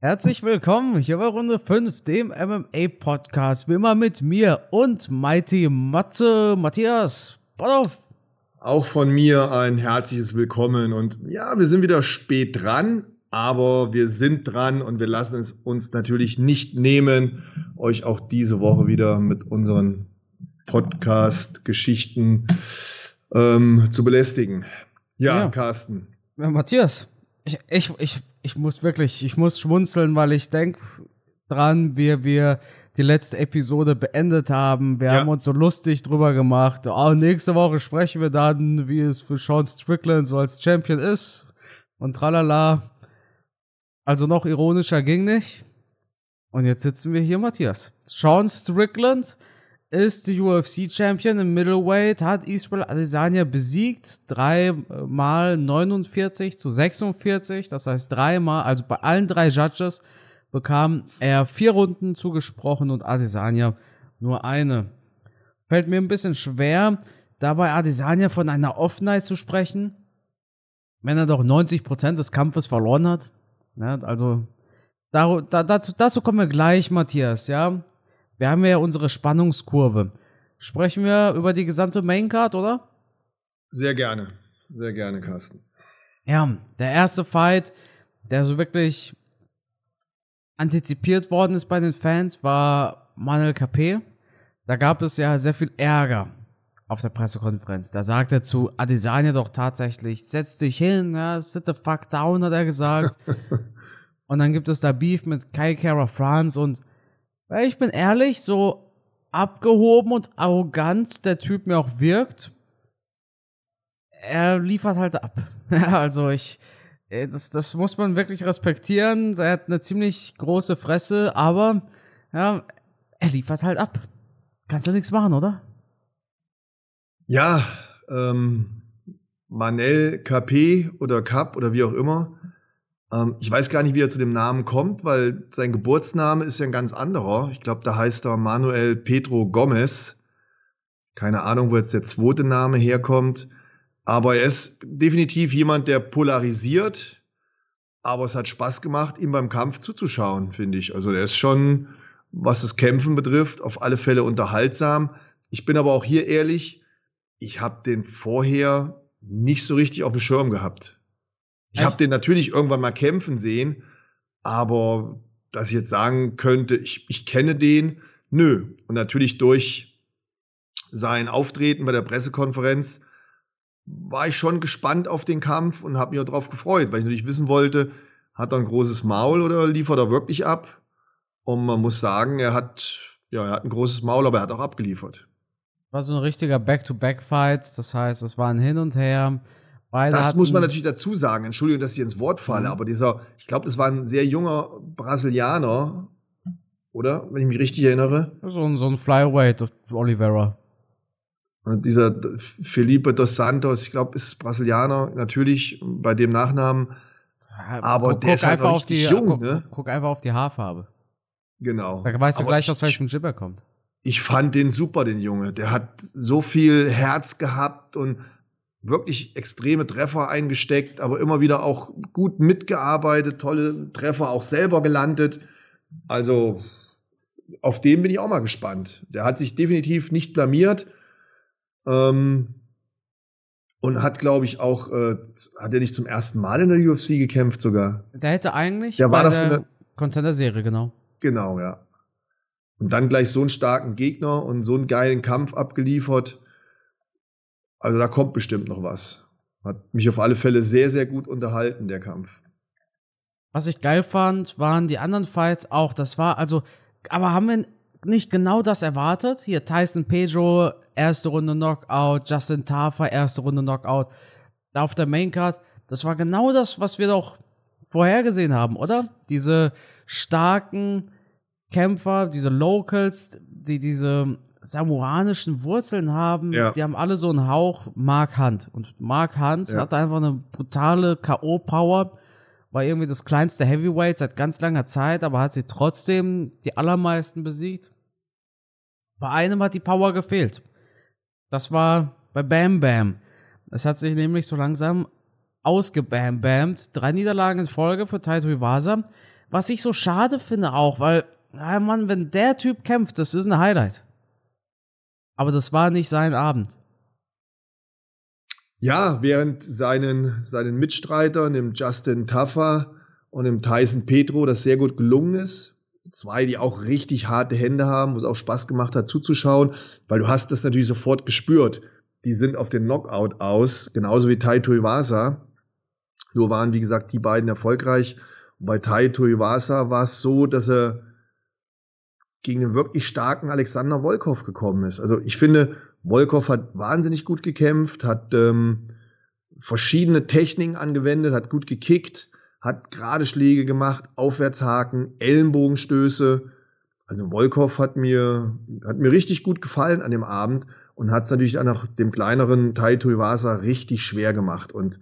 Herzlich willkommen hier bei Runde 5, dem MMA-Podcast. Wie immer mit mir und Mighty Matze, Matthias. Auf. Auch von mir ein herzliches Willkommen. Und ja, wir sind wieder spät dran, aber wir sind dran und wir lassen es uns natürlich nicht nehmen, euch auch diese Woche wieder mit unseren Podcast-Geschichten ähm, zu belästigen. Ja, ja. Carsten. Ja, Matthias, ich, ich, ich, ich muss wirklich, ich muss schmunzeln, weil ich denke dran, wie wir die letzte Episode beendet haben. Wir ja. haben uns so lustig drüber gemacht. Oh, nächste Woche sprechen wir dann, wie es für Sean Strickland so als Champion ist. Und tralala. Also noch ironischer ging nicht. Und jetzt sitzen wir hier, Matthias. Sean Strickland ist die UFC-Champion im Middleweight, hat Israel Adesanya besiegt, dreimal 49 zu 46, das heißt dreimal, also bei allen drei Judges bekam er vier Runden zugesprochen und Adesanya nur eine. Fällt mir ein bisschen schwer, dabei Adesanya von einer Offenheit zu sprechen, wenn er doch 90% des Kampfes verloren hat. Ja, also da, da, dazu, dazu kommen wir gleich, Matthias, ja. Wir haben ja unsere Spannungskurve. Sprechen wir über die gesamte Maincard, oder? Sehr gerne. Sehr gerne, Carsten. Ja, der erste Fight, der so wirklich antizipiert worden ist bei den Fans, war Manuel Capé. Da gab es ja sehr viel Ärger auf der Pressekonferenz. Da sagt er zu Adesanya doch tatsächlich, setz dich hin, ja, sit the fuck down, hat er gesagt. und dann gibt es da Beef mit Kai Kara France und weil ich bin ehrlich, so abgehoben und arrogant der Typ mir auch wirkt, er liefert halt ab. also ich, äh, das, das muss man wirklich respektieren. Er hat eine ziemlich große Fresse, aber ja, er liefert halt ab. Kannst du nichts machen, oder? Ja, ähm, Manel KP oder Cup oder wie auch immer ähm, ich weiß gar nicht, wie er zu dem Namen kommt, weil sein Geburtsname ist ja ein ganz anderer. Ich glaube, da heißt er Manuel Pedro Gomez. Keine Ahnung, wo jetzt der zweite Name herkommt. Aber er ist definitiv jemand, der polarisiert. Aber es hat Spaß gemacht, ihm beim Kampf zuzuschauen, finde ich. Also er ist schon, was das Kämpfen betrifft, auf alle Fälle unterhaltsam. Ich bin aber auch hier ehrlich, ich habe den vorher nicht so richtig auf dem Schirm gehabt. Ich habe den natürlich irgendwann mal kämpfen sehen, aber dass ich jetzt sagen könnte, ich, ich kenne den, nö. Und natürlich durch sein Auftreten bei der Pressekonferenz war ich schon gespannt auf den Kampf und habe mich auch darauf gefreut, weil ich natürlich wissen wollte, hat er ein großes Maul oder liefert er wirklich ab? Und man muss sagen, er hat, ja, er hat ein großes Maul, aber er hat auch abgeliefert. War so ein richtiger Back-to-Back-Fight, das heißt, es war ein Hin und Her. Beide das muss man natürlich dazu sagen. Entschuldigung, dass ich ins Wort falle, mhm. aber dieser, ich glaube, das war ein sehr junger Brasilianer, oder? Wenn ich mich richtig erinnere. So ein, so ein Flyweight Oliveira. Und dieser Felipe dos Santos, ich glaube, ist Brasilianer, natürlich bei dem Nachnamen. Aber guck, der ist halt einfach auf die, jung, guck, ne? guck einfach auf die Haarfarbe. Genau. Da weißt du aber gleich, aus welchem Gym er kommt. Ich fand den super, den Junge. Der hat so viel Herz gehabt und wirklich extreme Treffer eingesteckt, aber immer wieder auch gut mitgearbeitet, tolle Treffer auch selber gelandet. Also auf den bin ich auch mal gespannt. Der hat sich definitiv nicht blamiert ähm, und hat, glaube ich, auch, äh, hat er nicht zum ersten Mal in der UFC gekämpft sogar? Der hätte eigentlich der bei war der, der Contender-Serie, genau. Genau, ja. Und dann gleich so einen starken Gegner und so einen geilen Kampf abgeliefert. Also da kommt bestimmt noch was. Hat mich auf alle Fälle sehr, sehr gut unterhalten, der Kampf. Was ich geil fand, waren die anderen Fights auch. Das war also, aber haben wir nicht genau das erwartet? Hier Tyson Pedro, erste Runde Knockout, Justin Tafa, erste Runde Knockout. Da auf der Maincard, das war genau das, was wir doch vorhergesehen haben, oder? Diese starken Kämpfer, diese Locals, die diese samoanischen Wurzeln haben, ja. die haben alle so einen Hauch Mark Hunt. Und Mark Hunt ja. hat einfach eine brutale K.O.-Power, war irgendwie das kleinste Heavyweight seit ganz langer Zeit, aber hat sie trotzdem die allermeisten besiegt. Bei einem hat die Power gefehlt. Das war bei Bam Bam. Es hat sich nämlich so langsam ausgebam Drei Niederlagen in Folge für Taito Iwasa. was ich so schade finde auch, weil, ja Mann, wenn der Typ kämpft, das ist ein Highlight. Aber das war nicht sein Abend. Ja, während seinen, seinen Mitstreitern, dem Justin Taffer und dem Tyson Petro, das sehr gut gelungen ist. Zwei, die auch richtig harte Hände haben, wo es auch Spaß gemacht hat zuzuschauen, weil du hast das natürlich sofort gespürt. Die sind auf den Knockout aus, genauso wie Taito Iwasa. Nur waren, wie gesagt, die beiden erfolgreich. Und bei Taito Iwasa war es so, dass er gegen einen wirklich starken Alexander Volkov gekommen ist. Also ich finde, Volkov hat wahnsinnig gut gekämpft, hat ähm, verschiedene Techniken angewendet, hat gut gekickt, hat gerade Schläge gemacht, Aufwärtshaken, Ellenbogenstöße. Also Volkov hat mir, hat mir richtig gut gefallen an dem Abend und hat es natürlich auch nach dem kleineren Taito Iwasa richtig schwer gemacht. Und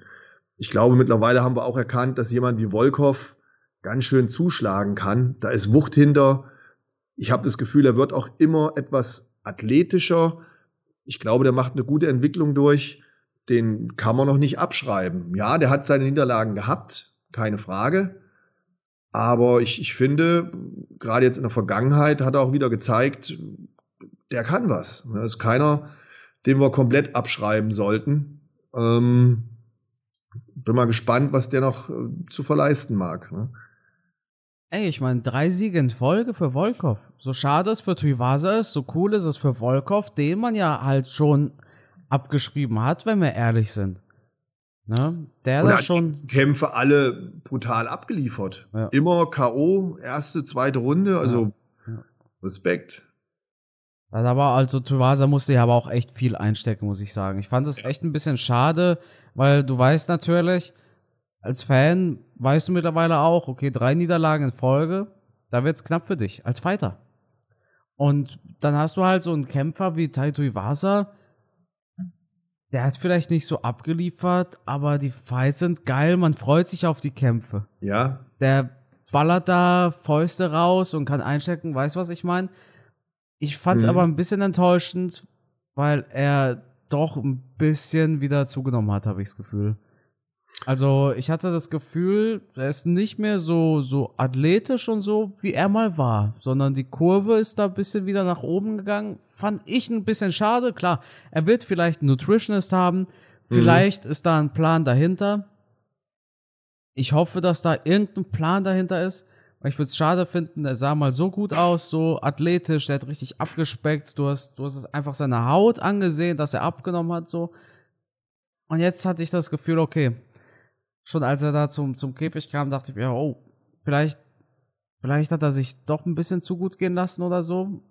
ich glaube, mittlerweile haben wir auch erkannt, dass jemand wie Volkov ganz schön zuschlagen kann. Da ist Wucht hinter. Ich habe das Gefühl, er wird auch immer etwas athletischer. Ich glaube, der macht eine gute Entwicklung durch. Den kann man noch nicht abschreiben. Ja, der hat seine Niederlagen gehabt, keine Frage. Aber ich, ich finde, gerade jetzt in der Vergangenheit hat er auch wieder gezeigt, der kann was. Das ist keiner, den wir komplett abschreiben sollten. Ähm, bin mal gespannt, was der noch äh, zu verleisten mag. Ey, ich meine, drei Siege in Folge für Volkov. So schade es für Tuivasa ist, so cool ist es für Volkov, den man ja halt schon abgeschrieben hat, wenn wir ehrlich sind. Ne? Der da schon. Kämpfe alle brutal abgeliefert. Ja. Immer K.O., erste, zweite Runde, also ja. Ja. Respekt. Da war also Tuivasa musste ja aber auch echt viel einstecken, muss ich sagen. Ich fand es echt ein bisschen schade, weil du weißt natürlich, als Fan weißt du mittlerweile auch, okay, drei Niederlagen in Folge, da wird's knapp für dich, als Fighter. Und dann hast du halt so einen Kämpfer wie Taito Iwasa, der hat vielleicht nicht so abgeliefert, aber die Fights sind geil, man freut sich auf die Kämpfe. Ja. Der ballert da Fäuste raus und kann einstecken, weißt du, was ich meine? Ich fand's mhm. aber ein bisschen enttäuschend, weil er doch ein bisschen wieder zugenommen hat, habe ich das Gefühl. Also ich hatte das Gefühl, er ist nicht mehr so, so athletisch und so, wie er mal war, sondern die Kurve ist da ein bisschen wieder nach oben gegangen. Fand ich ein bisschen schade. Klar, er wird vielleicht einen Nutritionist haben, vielleicht mhm. ist da ein Plan dahinter. Ich hoffe, dass da irgendein Plan dahinter ist. Ich würde es schade finden, er sah mal so gut aus, so athletisch, der hat richtig abgespeckt. Du hast, du hast es einfach seine Haut angesehen, dass er abgenommen hat, so. Und jetzt hatte ich das Gefühl, okay, schon als er da zum, zum Käfig kam, dachte ich mir, oh, vielleicht, vielleicht hat er sich doch ein bisschen zu gut gehen lassen oder so.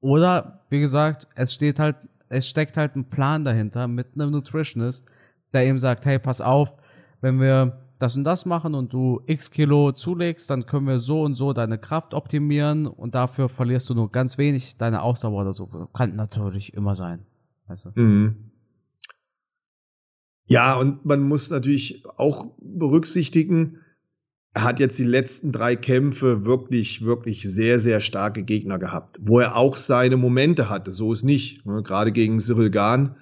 Oder, wie gesagt, es steht halt, es steckt halt ein Plan dahinter mit einem Nutritionist, der ihm sagt, hey, pass auf, wenn wir das und das machen und du x Kilo zulegst, dann können wir so und so deine Kraft optimieren und dafür verlierst du nur ganz wenig deine Ausdauer oder so. Kann natürlich immer sein. Also. Mhm. Ja, und man muss natürlich auch berücksichtigen, er hat jetzt die letzten drei Kämpfe wirklich, wirklich sehr, sehr starke Gegner gehabt, wo er auch seine Momente hatte. So ist nicht. Ne? Gerade gegen Cyril Gahn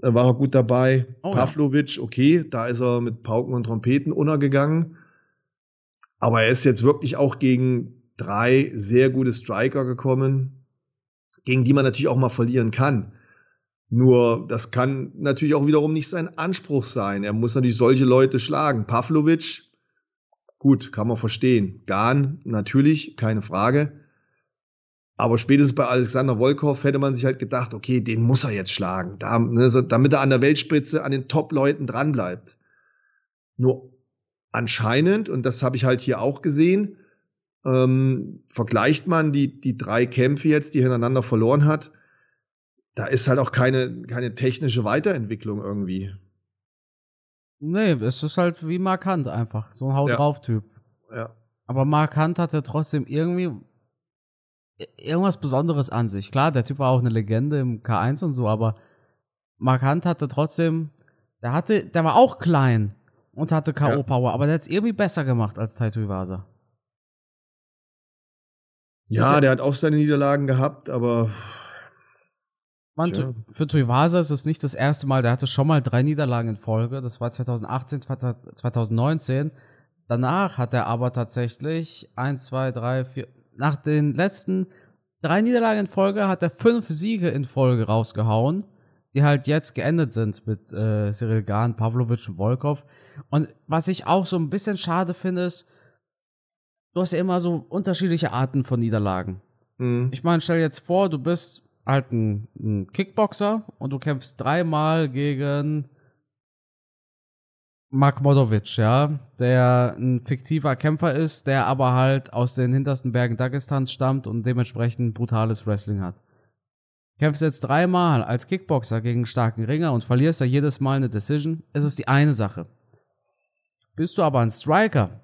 war er gut dabei. Oh, Pavlovic, okay, da ist er mit Pauken und Trompeten untergegangen. Aber er ist jetzt wirklich auch gegen drei sehr gute Striker gekommen, gegen die man natürlich auch mal verlieren kann. Nur, das kann natürlich auch wiederum nicht sein Anspruch sein. Er muss natürlich solche Leute schlagen. Pavlovic, gut, kann man verstehen. Gahn, natürlich, keine Frage. Aber spätestens bei Alexander Volkov hätte man sich halt gedacht, okay, den muss er jetzt schlagen, ne, damit er an der Weltspitze an den Top-Leuten dranbleibt. Nur anscheinend, und das habe ich halt hier auch gesehen, ähm, vergleicht man die, die drei Kämpfe jetzt, die er hintereinander verloren hat, da ist halt auch keine, keine technische Weiterentwicklung irgendwie. Nee, es ist halt wie markant einfach. So ein Haut drauf Typ. Ja. Aber markant hat er trotzdem irgendwie irgendwas Besonderes an sich. Klar, der Typ war auch eine Legende im K1 und so, aber Markant hatte trotzdem, der hatte, der war auch klein und hatte K.O.-Power, ja. aber der hat es irgendwie besser gemacht als Taito Iwasa. Ja, der hat auch seine Niederlagen gehabt, aber. Man, ja. für Tuivasa ist es nicht das erste Mal, der hatte schon mal drei Niederlagen in Folge. Das war 2018, 2019. Danach hat er aber tatsächlich 1, 2, 3, 4, nach den letzten drei Niederlagen in Folge hat er fünf Siege in Folge rausgehauen, die halt jetzt geendet sind mit äh, Cyril Gahn, Pavlovic und Volkov. Und was ich auch so ein bisschen schade finde, ist, du hast ja immer so unterschiedliche Arten von Niederlagen. Mhm. Ich meine, stell dir jetzt vor, du bist halt ein, ein Kickboxer und du kämpfst dreimal gegen Mark Modovic, ja, der ein fiktiver Kämpfer ist, der aber halt aus den hintersten Bergen Dagestans stammt und dementsprechend brutales Wrestling hat. Kämpfst jetzt dreimal als Kickboxer gegen starken Ringer und verlierst da jedes Mal eine Decision, ist es die eine Sache. Bist du aber ein Striker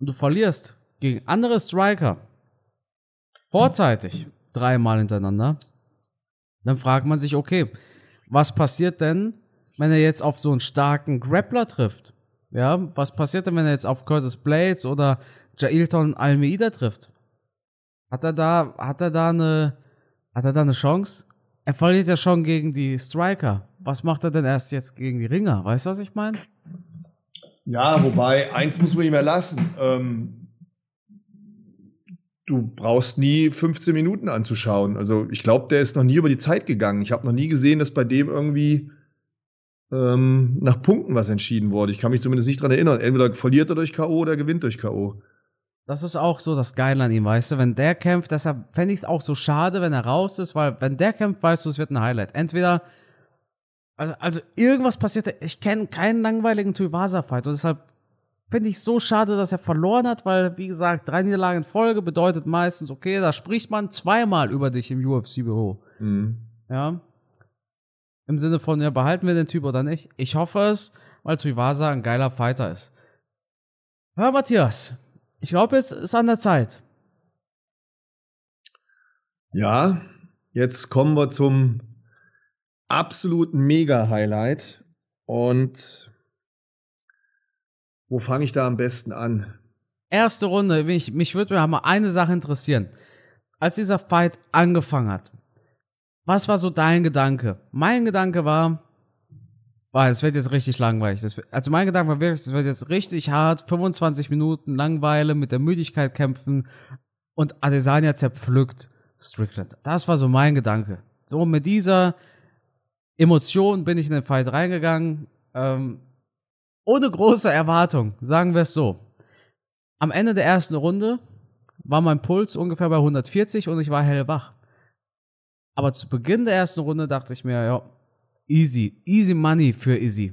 und du verlierst gegen andere Striker vorzeitig dreimal hintereinander, dann fragt man sich, okay, was passiert denn, wenn er jetzt auf so einen starken Grappler trifft? Ja, was passiert denn, wenn er jetzt auf Curtis Blades oder Jailton Almeida trifft? Hat er da, hat er da eine, hat er da eine Chance? Er verliert ja schon gegen die Striker. Was macht er denn erst jetzt gegen die Ringer? Weißt du, was ich meine? Ja, wobei, eins muss man ihm erlassen. Ähm, du brauchst nie 15 Minuten anzuschauen. Also ich glaube, der ist noch nie über die Zeit gegangen. Ich habe noch nie gesehen, dass bei dem irgendwie ähm, nach Punkten was entschieden wurde. Ich kann mich zumindest nicht dran erinnern. Entweder verliert er durch K.O. oder gewinnt durch K.O. Das ist auch so das Geile an ihm, weißt du? Wenn der kämpft, deshalb fände ich es auch so schade, wenn er raus ist, weil wenn der kämpft, weißt du, es wird ein Highlight. Entweder, also, also irgendwas passiert, ich kenne keinen langweiligen Tuivasa-Fight und deshalb finde ich so schade, dass er verloren hat, weil, wie gesagt, drei Niederlagen in Folge bedeutet meistens, okay, da spricht man zweimal über dich im UFC-Büro. Mhm. Ja. Im Sinne von, ja, behalten wir den Typ oder nicht? Ich hoffe es, weil Tuivasa ein geiler Fighter ist. Ja, Matthias, ich glaube, es ist an der Zeit. Ja, jetzt kommen wir zum absoluten Mega-Highlight. Und wo fange ich da am besten an? Erste Runde, mich, mich würde mal eine Sache interessieren. Als dieser Fight angefangen hat, was war so dein Gedanke? Mein Gedanke war, oh, es wird jetzt richtig langweilig. Wird, also mein Gedanke war wirklich, es wird jetzt richtig hart, 25 Minuten Langweile, mit der Müdigkeit kämpfen und Adesanya zerpflückt Strickland. Das war so mein Gedanke. So mit dieser Emotion bin ich in den Fight reingegangen, ähm, ohne große Erwartung, sagen wir es so. Am Ende der ersten Runde war mein Puls ungefähr bei 140 und ich war hellwach. Aber zu Beginn der ersten Runde dachte ich mir, ja, easy, easy money für Easy.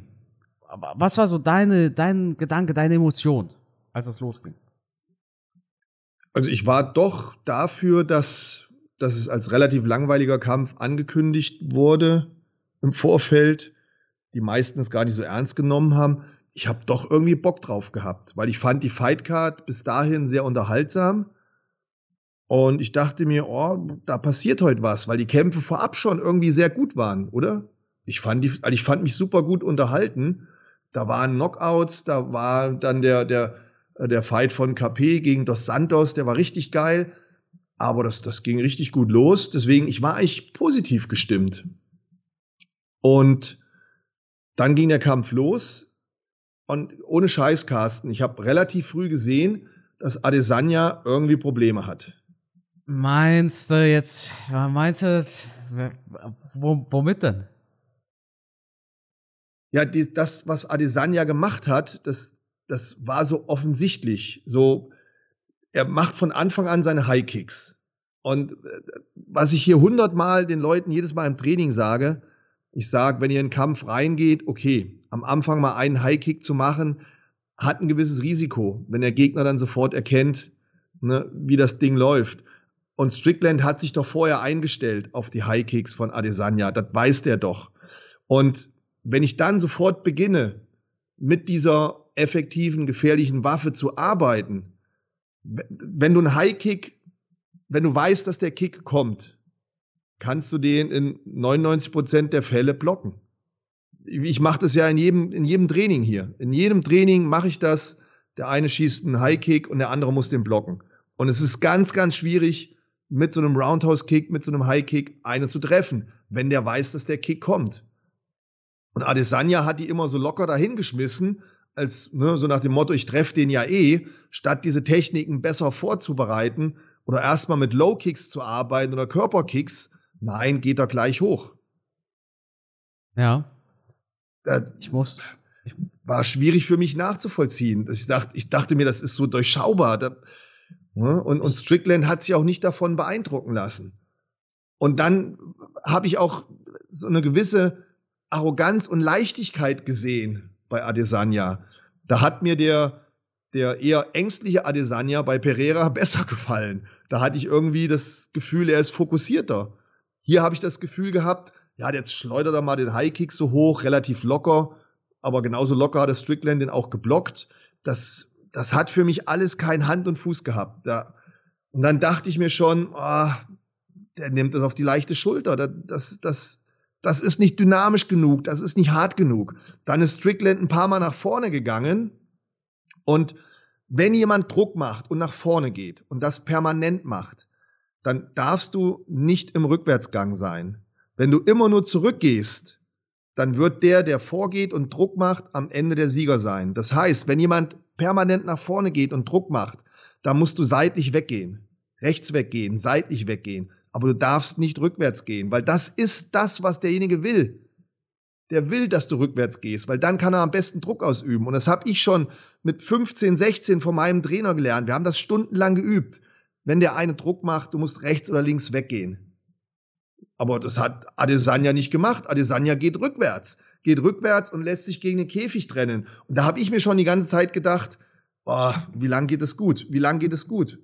Aber was war so deine, dein Gedanke, deine Emotion, als es losging? Also ich war doch dafür, dass, dass es als relativ langweiliger Kampf angekündigt wurde im Vorfeld. Die meisten es gar nicht so ernst genommen haben. Ich habe doch irgendwie Bock drauf gehabt, weil ich fand die Fightcard bis dahin sehr unterhaltsam. Und ich dachte mir, oh, da passiert heute was, weil die Kämpfe vorab schon irgendwie sehr gut waren, oder? Ich fand, die, also ich fand mich super gut unterhalten. Da waren Knockouts, da war dann der, der, der Fight von KP gegen Dos Santos, der war richtig geil. Aber das, das ging richtig gut los. Deswegen, ich war eigentlich positiv gestimmt. Und dann ging der Kampf los. Und ohne Scheiß, Carsten, ich habe relativ früh gesehen, dass Adesanya irgendwie Probleme hat. Meinst du jetzt, meinst du, womit denn? Ja, die, das, was Adesanya gemacht hat, das, das war so offensichtlich. So, er macht von Anfang an seine High Kicks. Und äh, was ich hier hundertmal den Leuten jedes Mal im Training sage, ich sage, wenn ihr in den Kampf reingeht, okay, am Anfang mal einen High Kick zu machen, hat ein gewisses Risiko, wenn der Gegner dann sofort erkennt, ne, wie das Ding läuft. Und Strickland hat sich doch vorher eingestellt auf die High Kicks von Adesanya. Das weiß der doch. Und wenn ich dann sofort beginne, mit dieser effektiven, gefährlichen Waffe zu arbeiten, wenn du einen High Kick, wenn du weißt, dass der Kick kommt, kannst du den in 99 Prozent der Fälle blocken. Ich mache das ja in jedem, in jedem Training hier. In jedem Training mache ich das. Der eine schießt einen High Kick und der andere muss den blocken. Und es ist ganz, ganz schwierig, mit so einem Roundhouse-Kick, mit so einem High-Kick einen zu treffen, wenn der weiß, dass der Kick kommt. Und Adesanya hat die immer so locker dahingeschmissen, als ne, so nach dem Motto, ich treffe den ja eh, statt diese Techniken besser vorzubereiten oder erstmal mit Low Kicks zu arbeiten oder Körperkicks, nein, geht er gleich hoch. Ja. Ich muss. Ich war schwierig für mich nachzuvollziehen. Ich dachte, ich dachte mir, das ist so durchschaubar. Da, ne? und, und Strickland hat sich auch nicht davon beeindrucken lassen. Und dann habe ich auch so eine gewisse Arroganz und Leichtigkeit gesehen bei Adesanya. Da hat mir der, der eher ängstliche Adesanya bei Pereira besser gefallen. Da hatte ich irgendwie das Gefühl, er ist fokussierter. Hier habe ich das Gefühl gehabt, ja, jetzt schleudert er mal den High-Kick so hoch, relativ locker, aber genauso locker hat der Strickland den auch geblockt. Das, das hat für mich alles kein Hand und Fuß gehabt. Da, und dann dachte ich mir schon, oh, der nimmt das auf die leichte Schulter. Das, das, das, das ist nicht dynamisch genug, das ist nicht hart genug. Dann ist Strickland ein paar Mal nach vorne gegangen und wenn jemand Druck macht und nach vorne geht und das permanent macht, dann darfst du nicht im Rückwärtsgang sein. Wenn du immer nur zurückgehst, dann wird der, der vorgeht und Druck macht, am Ende der Sieger sein. Das heißt, wenn jemand permanent nach vorne geht und Druck macht, dann musst du seitlich weggehen, rechts weggehen, seitlich weggehen. Aber du darfst nicht rückwärts gehen, weil das ist das, was derjenige will. Der will, dass du rückwärts gehst, weil dann kann er am besten Druck ausüben. Und das habe ich schon mit 15, 16 von meinem Trainer gelernt. Wir haben das stundenlang geübt. Wenn der eine Druck macht, du musst rechts oder links weggehen. Aber das hat Adesanya nicht gemacht. Adesanya geht rückwärts, geht rückwärts und lässt sich gegen den Käfig trennen. Und da habe ich mir schon die ganze Zeit gedacht, boah, wie lang geht es gut? Wie lang geht es gut?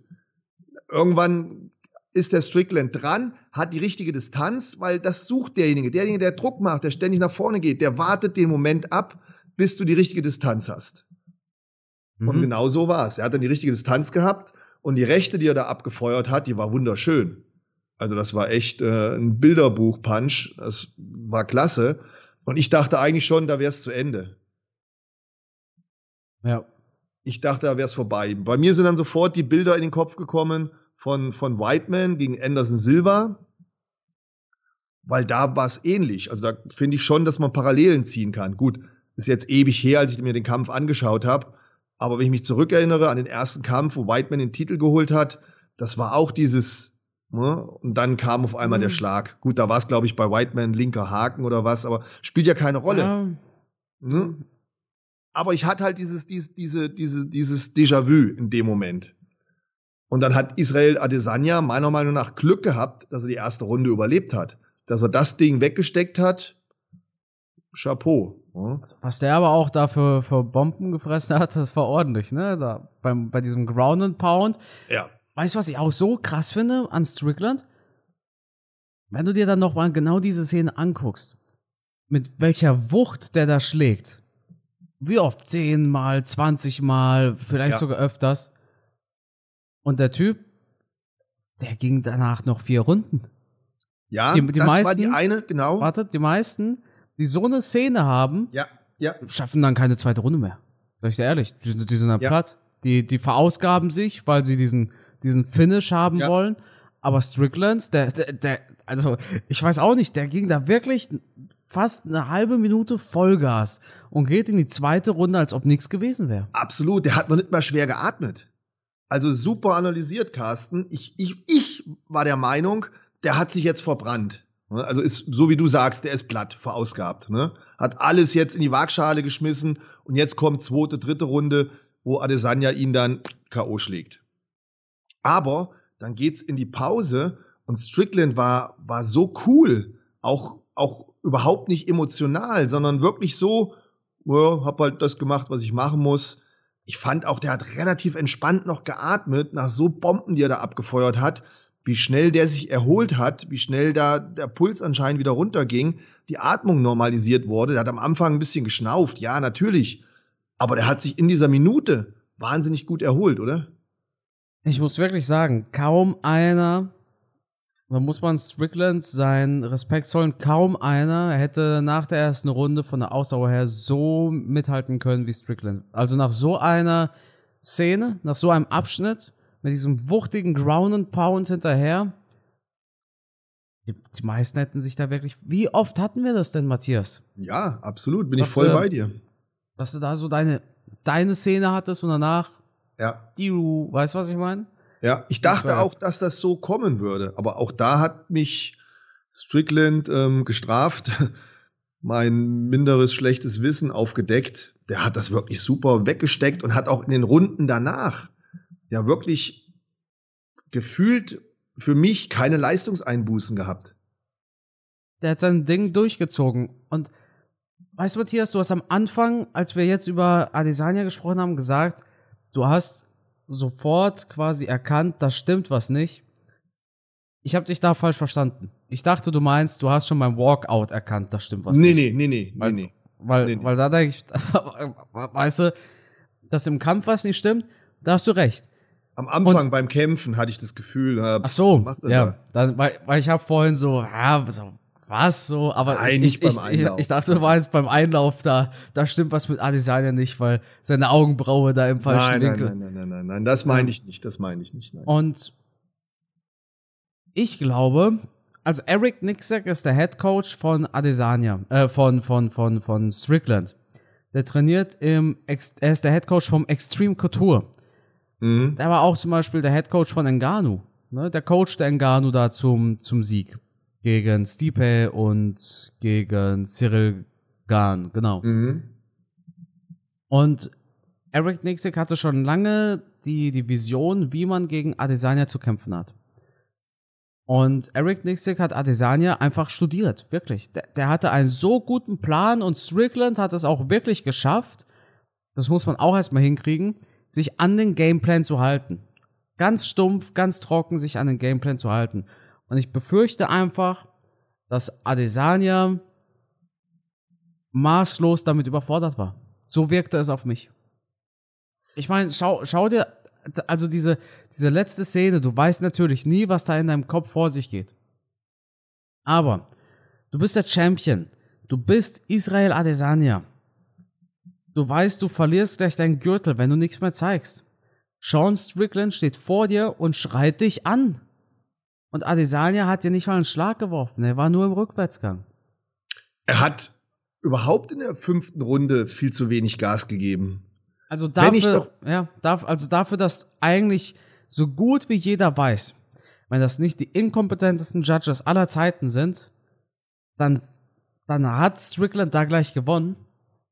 Irgendwann ist der Strickland dran, hat die richtige Distanz, weil das sucht derjenige. Derjenige, der Druck macht, der ständig nach vorne geht, der wartet den Moment ab, bis du die richtige Distanz hast. Mhm. Und genau so war es. Er hat dann die richtige Distanz gehabt und die Rechte, die er da abgefeuert hat, die war wunderschön. Also das war echt äh, ein Bilderbuch-Punch. Das war klasse. Und ich dachte eigentlich schon, da wäre es zu Ende. Ja. Ich dachte, da wäre es vorbei. Bei mir sind dann sofort die Bilder in den Kopf gekommen von, von Whiteman gegen Anderson Silva, weil da war es ähnlich. Also da finde ich schon, dass man Parallelen ziehen kann. Gut, ist jetzt ewig her, als ich mir den Kampf angeschaut habe. Aber wenn ich mich zurückerinnere an den ersten Kampf, wo Whiteman den Titel geholt hat, das war auch dieses? Und dann kam auf einmal mhm. der Schlag. Gut, da war es, glaube ich, bei Whiteman linker Haken oder was, aber spielt ja keine Rolle. Ja. Ne? Aber ich hatte halt dieses, dieses, diese, diese, dieses Déjà-vu in dem Moment. Und dann hat Israel Adesanya meiner Meinung nach Glück gehabt, dass er die erste Runde überlebt hat. Dass er das Ding weggesteckt hat, Chapeau. Ja. Was der aber auch da für, für Bomben gefressen hat, das war ordentlich, ne? Da beim, bei diesem Ground and Pound. Ja. Weißt du, was ich auch so krass finde an Strickland? Wenn du dir dann nochmal genau diese Szene anguckst, mit welcher Wucht der da schlägt. Wie oft? Zehnmal, zwanzigmal, vielleicht ja. sogar öfters. Und der Typ, der ging danach noch vier Runden. Ja, die, die das meisten, war die eine, genau. Warte, die meisten, die so eine Szene haben, ja, ja. schaffen dann keine zweite Runde mehr. Sag ich dir ehrlich, die, die sind dann ja. platt. Die, die verausgaben sich, weil sie diesen, diesen Finish haben ja. wollen. Aber Strickland, der, der, der, also ich weiß auch nicht, der ging da wirklich fast eine halbe Minute Vollgas und geht in die zweite Runde, als ob nichts gewesen wäre. Absolut, der hat noch nicht mal schwer geatmet. Also super analysiert, Carsten. Ich, ich, ich war der Meinung, der hat sich jetzt verbrannt. Also ist, so wie du sagst, der ist platt, verausgabt. Ne? Hat alles jetzt in die Waagschale geschmissen und jetzt kommt zweite, dritte Runde, wo Adesanya ihn dann K.O. schlägt. Aber dann geht's in die Pause und Strickland war, war so cool, auch, auch überhaupt nicht emotional, sondern wirklich so, ja, hab halt das gemacht, was ich machen muss ich fand auch, der hat relativ entspannt noch geatmet nach so Bomben, die er da abgefeuert hat. Wie schnell der sich erholt hat, wie schnell da der Puls anscheinend wieder runterging, die Atmung normalisiert wurde. Der hat am Anfang ein bisschen geschnauft, ja, natürlich. Aber der hat sich in dieser Minute wahnsinnig gut erholt, oder? Ich muss wirklich sagen, kaum einer da muss man Strickland seinen Respekt zollen. Kaum einer hätte nach der ersten Runde von der Ausdauer her so mithalten können wie Strickland. Also nach so einer Szene, nach so einem Abschnitt, mit diesem wuchtigen Ground and Pound hinterher, die, die, meisten hätten sich da wirklich. Wie oft hatten wir das denn, Matthias? Ja, absolut, bin dass ich voll du, bei dir. Dass du da so deine deine Szene hattest und danach Ja. die, du weißt was ich meine? Ja, ich dachte auch, dass das so kommen würde. Aber auch da hat mich Strickland ähm, gestraft, mein minderes schlechtes Wissen aufgedeckt. Der hat das wirklich super weggesteckt und hat auch in den Runden danach ja wirklich gefühlt für mich keine Leistungseinbußen gehabt. Der hat sein Ding durchgezogen. Und weißt du, Matthias, du hast am Anfang, als wir jetzt über Adesanya gesprochen haben, gesagt, du hast sofort quasi erkannt, da stimmt was nicht. Ich habe dich da falsch verstanden. Ich dachte, du meinst, du hast schon beim Walkout erkannt, da stimmt was nee, nicht. nee, nee, nee, Weil- nee, nee. Weil, Nee, nee. weil da denke ich, weißt du, dass im Kampf was nicht stimmt, da hast du recht. Am Anfang Und- beim Kämpfen hatte ich das Gefühl, ja, Ach so, ja, da? dann, weil, weil ich habe vorhin so, ja, so, was so, aber Nein, ich, nicht ich, ich, beim ich, dachte, du meinst beim Einlauf, da, da stimmt was mit Adesanya nicht, weil seine Augenbraue da im falschen Nein, nein, Winkel. nein, nein, nein, nein, nein, das meine ich nicht, das meine ich nicht. Nein. Und ich glaube, also Eric Nixek ist der Head Coach von Adesanya, äh, von, von, von, von Strickland. Der trainiert im, er ist der Head Coach vom Extreme Couture. Mhm. Der war auch zum Beispiel der Head Coach von Ngannou. Ne? Der Coach der Ngannou da zum, zum Sieg. Gegen Stipe und gegen Cyril Gahn, genau. Mhm. Und Eric Nixik hatte schon lange die, die Vision, wie man gegen Adesanya zu kämpfen hat. Und Eric Nixik hat Adesanya einfach studiert, wirklich. Der, der hatte einen so guten Plan und Strickland hat es auch wirklich geschafft, das muss man auch erstmal hinkriegen, sich an den Gameplan zu halten. Ganz stumpf, ganz trocken sich an den Gameplan zu halten. Und ich befürchte einfach, dass Adesanya maßlos damit überfordert war. So wirkte es auf mich. Ich meine, schau, schau dir, also diese, diese letzte Szene, du weißt natürlich nie, was da in deinem Kopf vor sich geht. Aber du bist der Champion. Du bist Israel Adesanya. Du weißt, du verlierst gleich deinen Gürtel, wenn du nichts mehr zeigst. Sean Strickland steht vor dir und schreit dich an. Und Adesanya hat dir nicht mal einen Schlag geworfen, er war nur im Rückwärtsgang. Er hat überhaupt in der fünften Runde viel zu wenig Gas gegeben. Also dafür, ja, darf, also dafür, dass eigentlich so gut wie jeder weiß, wenn das nicht die inkompetentesten Judges aller Zeiten sind, dann, dann hat Strickland da gleich gewonnen.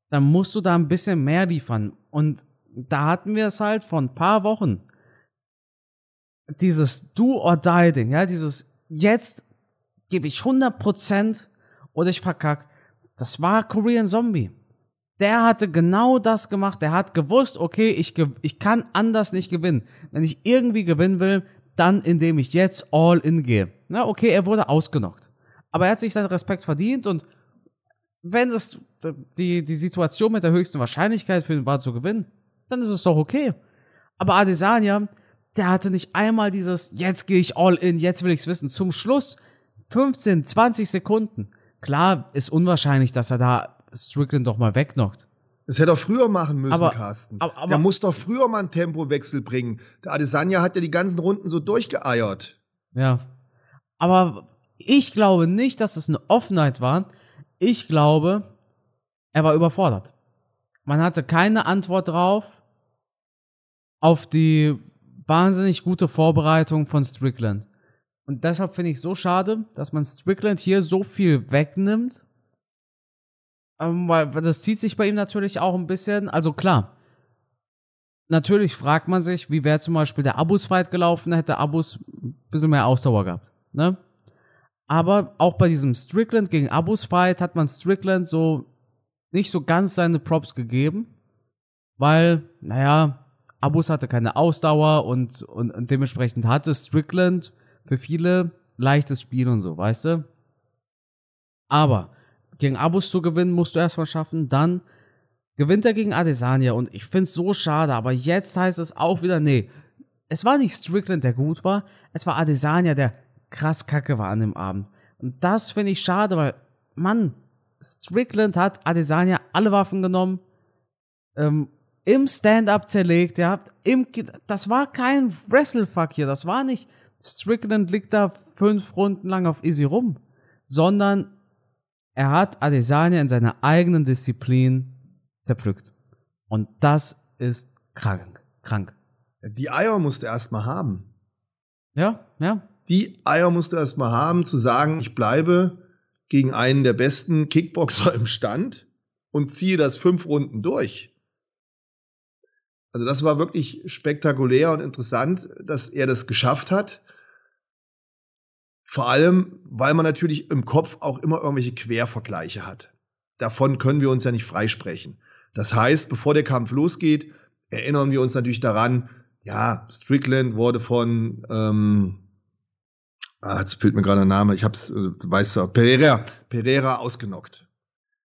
Dann musst du da ein bisschen mehr liefern. Und da hatten wir es halt vor ein paar Wochen. Dieses Do or Die Ding, ja, dieses jetzt gebe ich 100% oder ich verkack. Das war Korean Zombie. Der hatte genau das gemacht. Der hat gewusst, okay, ich, ich kann anders nicht gewinnen. Wenn ich irgendwie gewinnen will, dann indem ich jetzt all in gehe. Na, okay, er wurde ausgenockt. Aber er hat sich seinen Respekt verdient und wenn es die, die Situation mit der höchsten Wahrscheinlichkeit für ihn war zu gewinnen, dann ist es doch okay. Aber Adesanya, der hatte nicht einmal dieses, jetzt gehe ich all in, jetzt will ich's wissen. Zum Schluss 15, 20 Sekunden. Klar, ist unwahrscheinlich, dass er da Strickland doch mal wegknockt. Das hätte er früher machen müssen, Aber- Carsten. aber- aber- der muss doch früher mal einen Tempowechsel bringen. Der Adesanya hat ja die ganzen Runden so durchgeeiert. Ja. Aber ich glaube nicht, dass es eine Offenheit war. Ich glaube, er war überfordert. Man hatte keine Antwort drauf auf die wahnsinnig gute Vorbereitung von Strickland. Und deshalb finde ich so schade, dass man Strickland hier so viel wegnimmt. Ähm, weil weil das zieht sich bei ihm natürlich auch ein bisschen. Also klar, natürlich fragt man sich, wie wäre zum Beispiel der Abus-Fight gelaufen, hätte Abus ein bisschen mehr Ausdauer gehabt. Ne? Aber auch bei diesem Strickland gegen Abus-Fight hat man Strickland so nicht so ganz seine Props gegeben, weil, naja, Abus hatte keine Ausdauer und, und, und dementsprechend hatte Strickland für viele leichtes Spiel und so, weißt du? Aber gegen Abus zu gewinnen, musst du erstmal schaffen, dann gewinnt er gegen Adesanya und ich find's so schade, aber jetzt heißt es auch wieder, nee, es war nicht Strickland, der gut war, es war Adesanya, der krass kacke war an dem Abend. Und das finde ich schade, weil, Mann, Strickland hat Adesanya alle Waffen genommen, ähm, im Stand-up zerlegt, ja, im, das war kein Wrestlefuck hier, das war nicht, Strickland liegt da fünf Runden lang auf Easy rum, sondern er hat Adesanya in seiner eigenen Disziplin zerpflückt. Und das ist krank. Krank. Die Eier musst du erstmal haben. Ja, ja. Die Eier musst du erstmal haben, zu sagen, ich bleibe gegen einen der besten Kickboxer im Stand und ziehe das fünf Runden durch. Also das war wirklich spektakulär und interessant, dass er das geschafft hat. Vor allem, weil man natürlich im Kopf auch immer irgendwelche Quervergleiche hat. Davon können wir uns ja nicht freisprechen. Das heißt, bevor der Kampf losgeht, erinnern wir uns natürlich daran, ja, Strickland wurde von, ähm, ah, jetzt fehlt mir gerade der Name, ich hab's, äh, weißt du, Pereira, Pereira ausgenockt.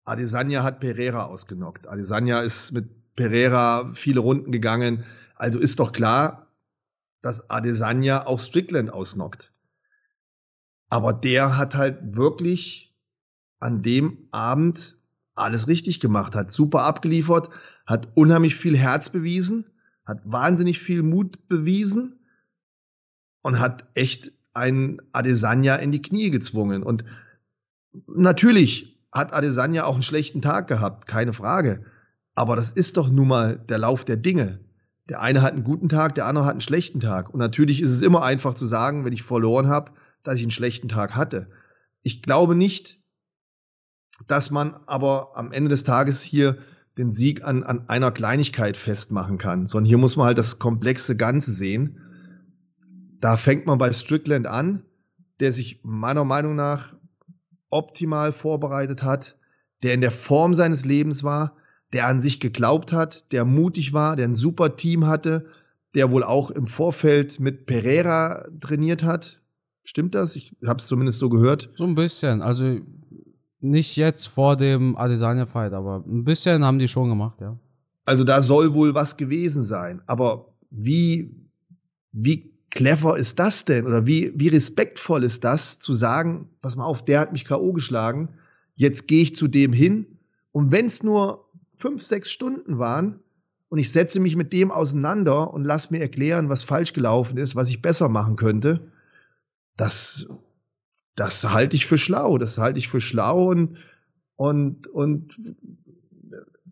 Adesanya hat Pereira ausgenockt. Adesanya ist mit Pereira viele Runden gegangen. Also ist doch klar, dass Adesanya auch Strickland ausnockt. Aber der hat halt wirklich an dem Abend alles richtig gemacht, hat super abgeliefert, hat unheimlich viel Herz bewiesen, hat wahnsinnig viel Mut bewiesen und hat echt einen Adesanya in die Knie gezwungen. Und natürlich hat Adesanya auch einen schlechten Tag gehabt, keine Frage. Aber das ist doch nun mal der Lauf der Dinge. Der eine hat einen guten Tag, der andere hat einen schlechten Tag. Und natürlich ist es immer einfach zu sagen, wenn ich verloren habe, dass ich einen schlechten Tag hatte. Ich glaube nicht, dass man aber am Ende des Tages hier den Sieg an, an einer Kleinigkeit festmachen kann, sondern hier muss man halt das komplexe Ganze sehen. Da fängt man bei Strickland an, der sich meiner Meinung nach optimal vorbereitet hat, der in der Form seines Lebens war, der an sich geglaubt hat, der mutig war, der ein super Team hatte, der wohl auch im Vorfeld mit Pereira trainiert hat. Stimmt das? Ich habe es zumindest so gehört. So ein bisschen. Also nicht jetzt vor dem Adesanya-Fight, aber ein bisschen haben die schon gemacht, ja. Also da soll wohl was gewesen sein. Aber wie, wie clever ist das denn? Oder wie, wie respektvoll ist das, zu sagen, pass mal auf, der hat mich K.O. geschlagen, jetzt gehe ich zu dem hin. Und wenn es nur fünf, sechs Stunden waren und ich setze mich mit dem auseinander und lass mir erklären, was falsch gelaufen ist, was ich besser machen könnte, das das halte ich für schlau. Das halte ich für schlau und, und, und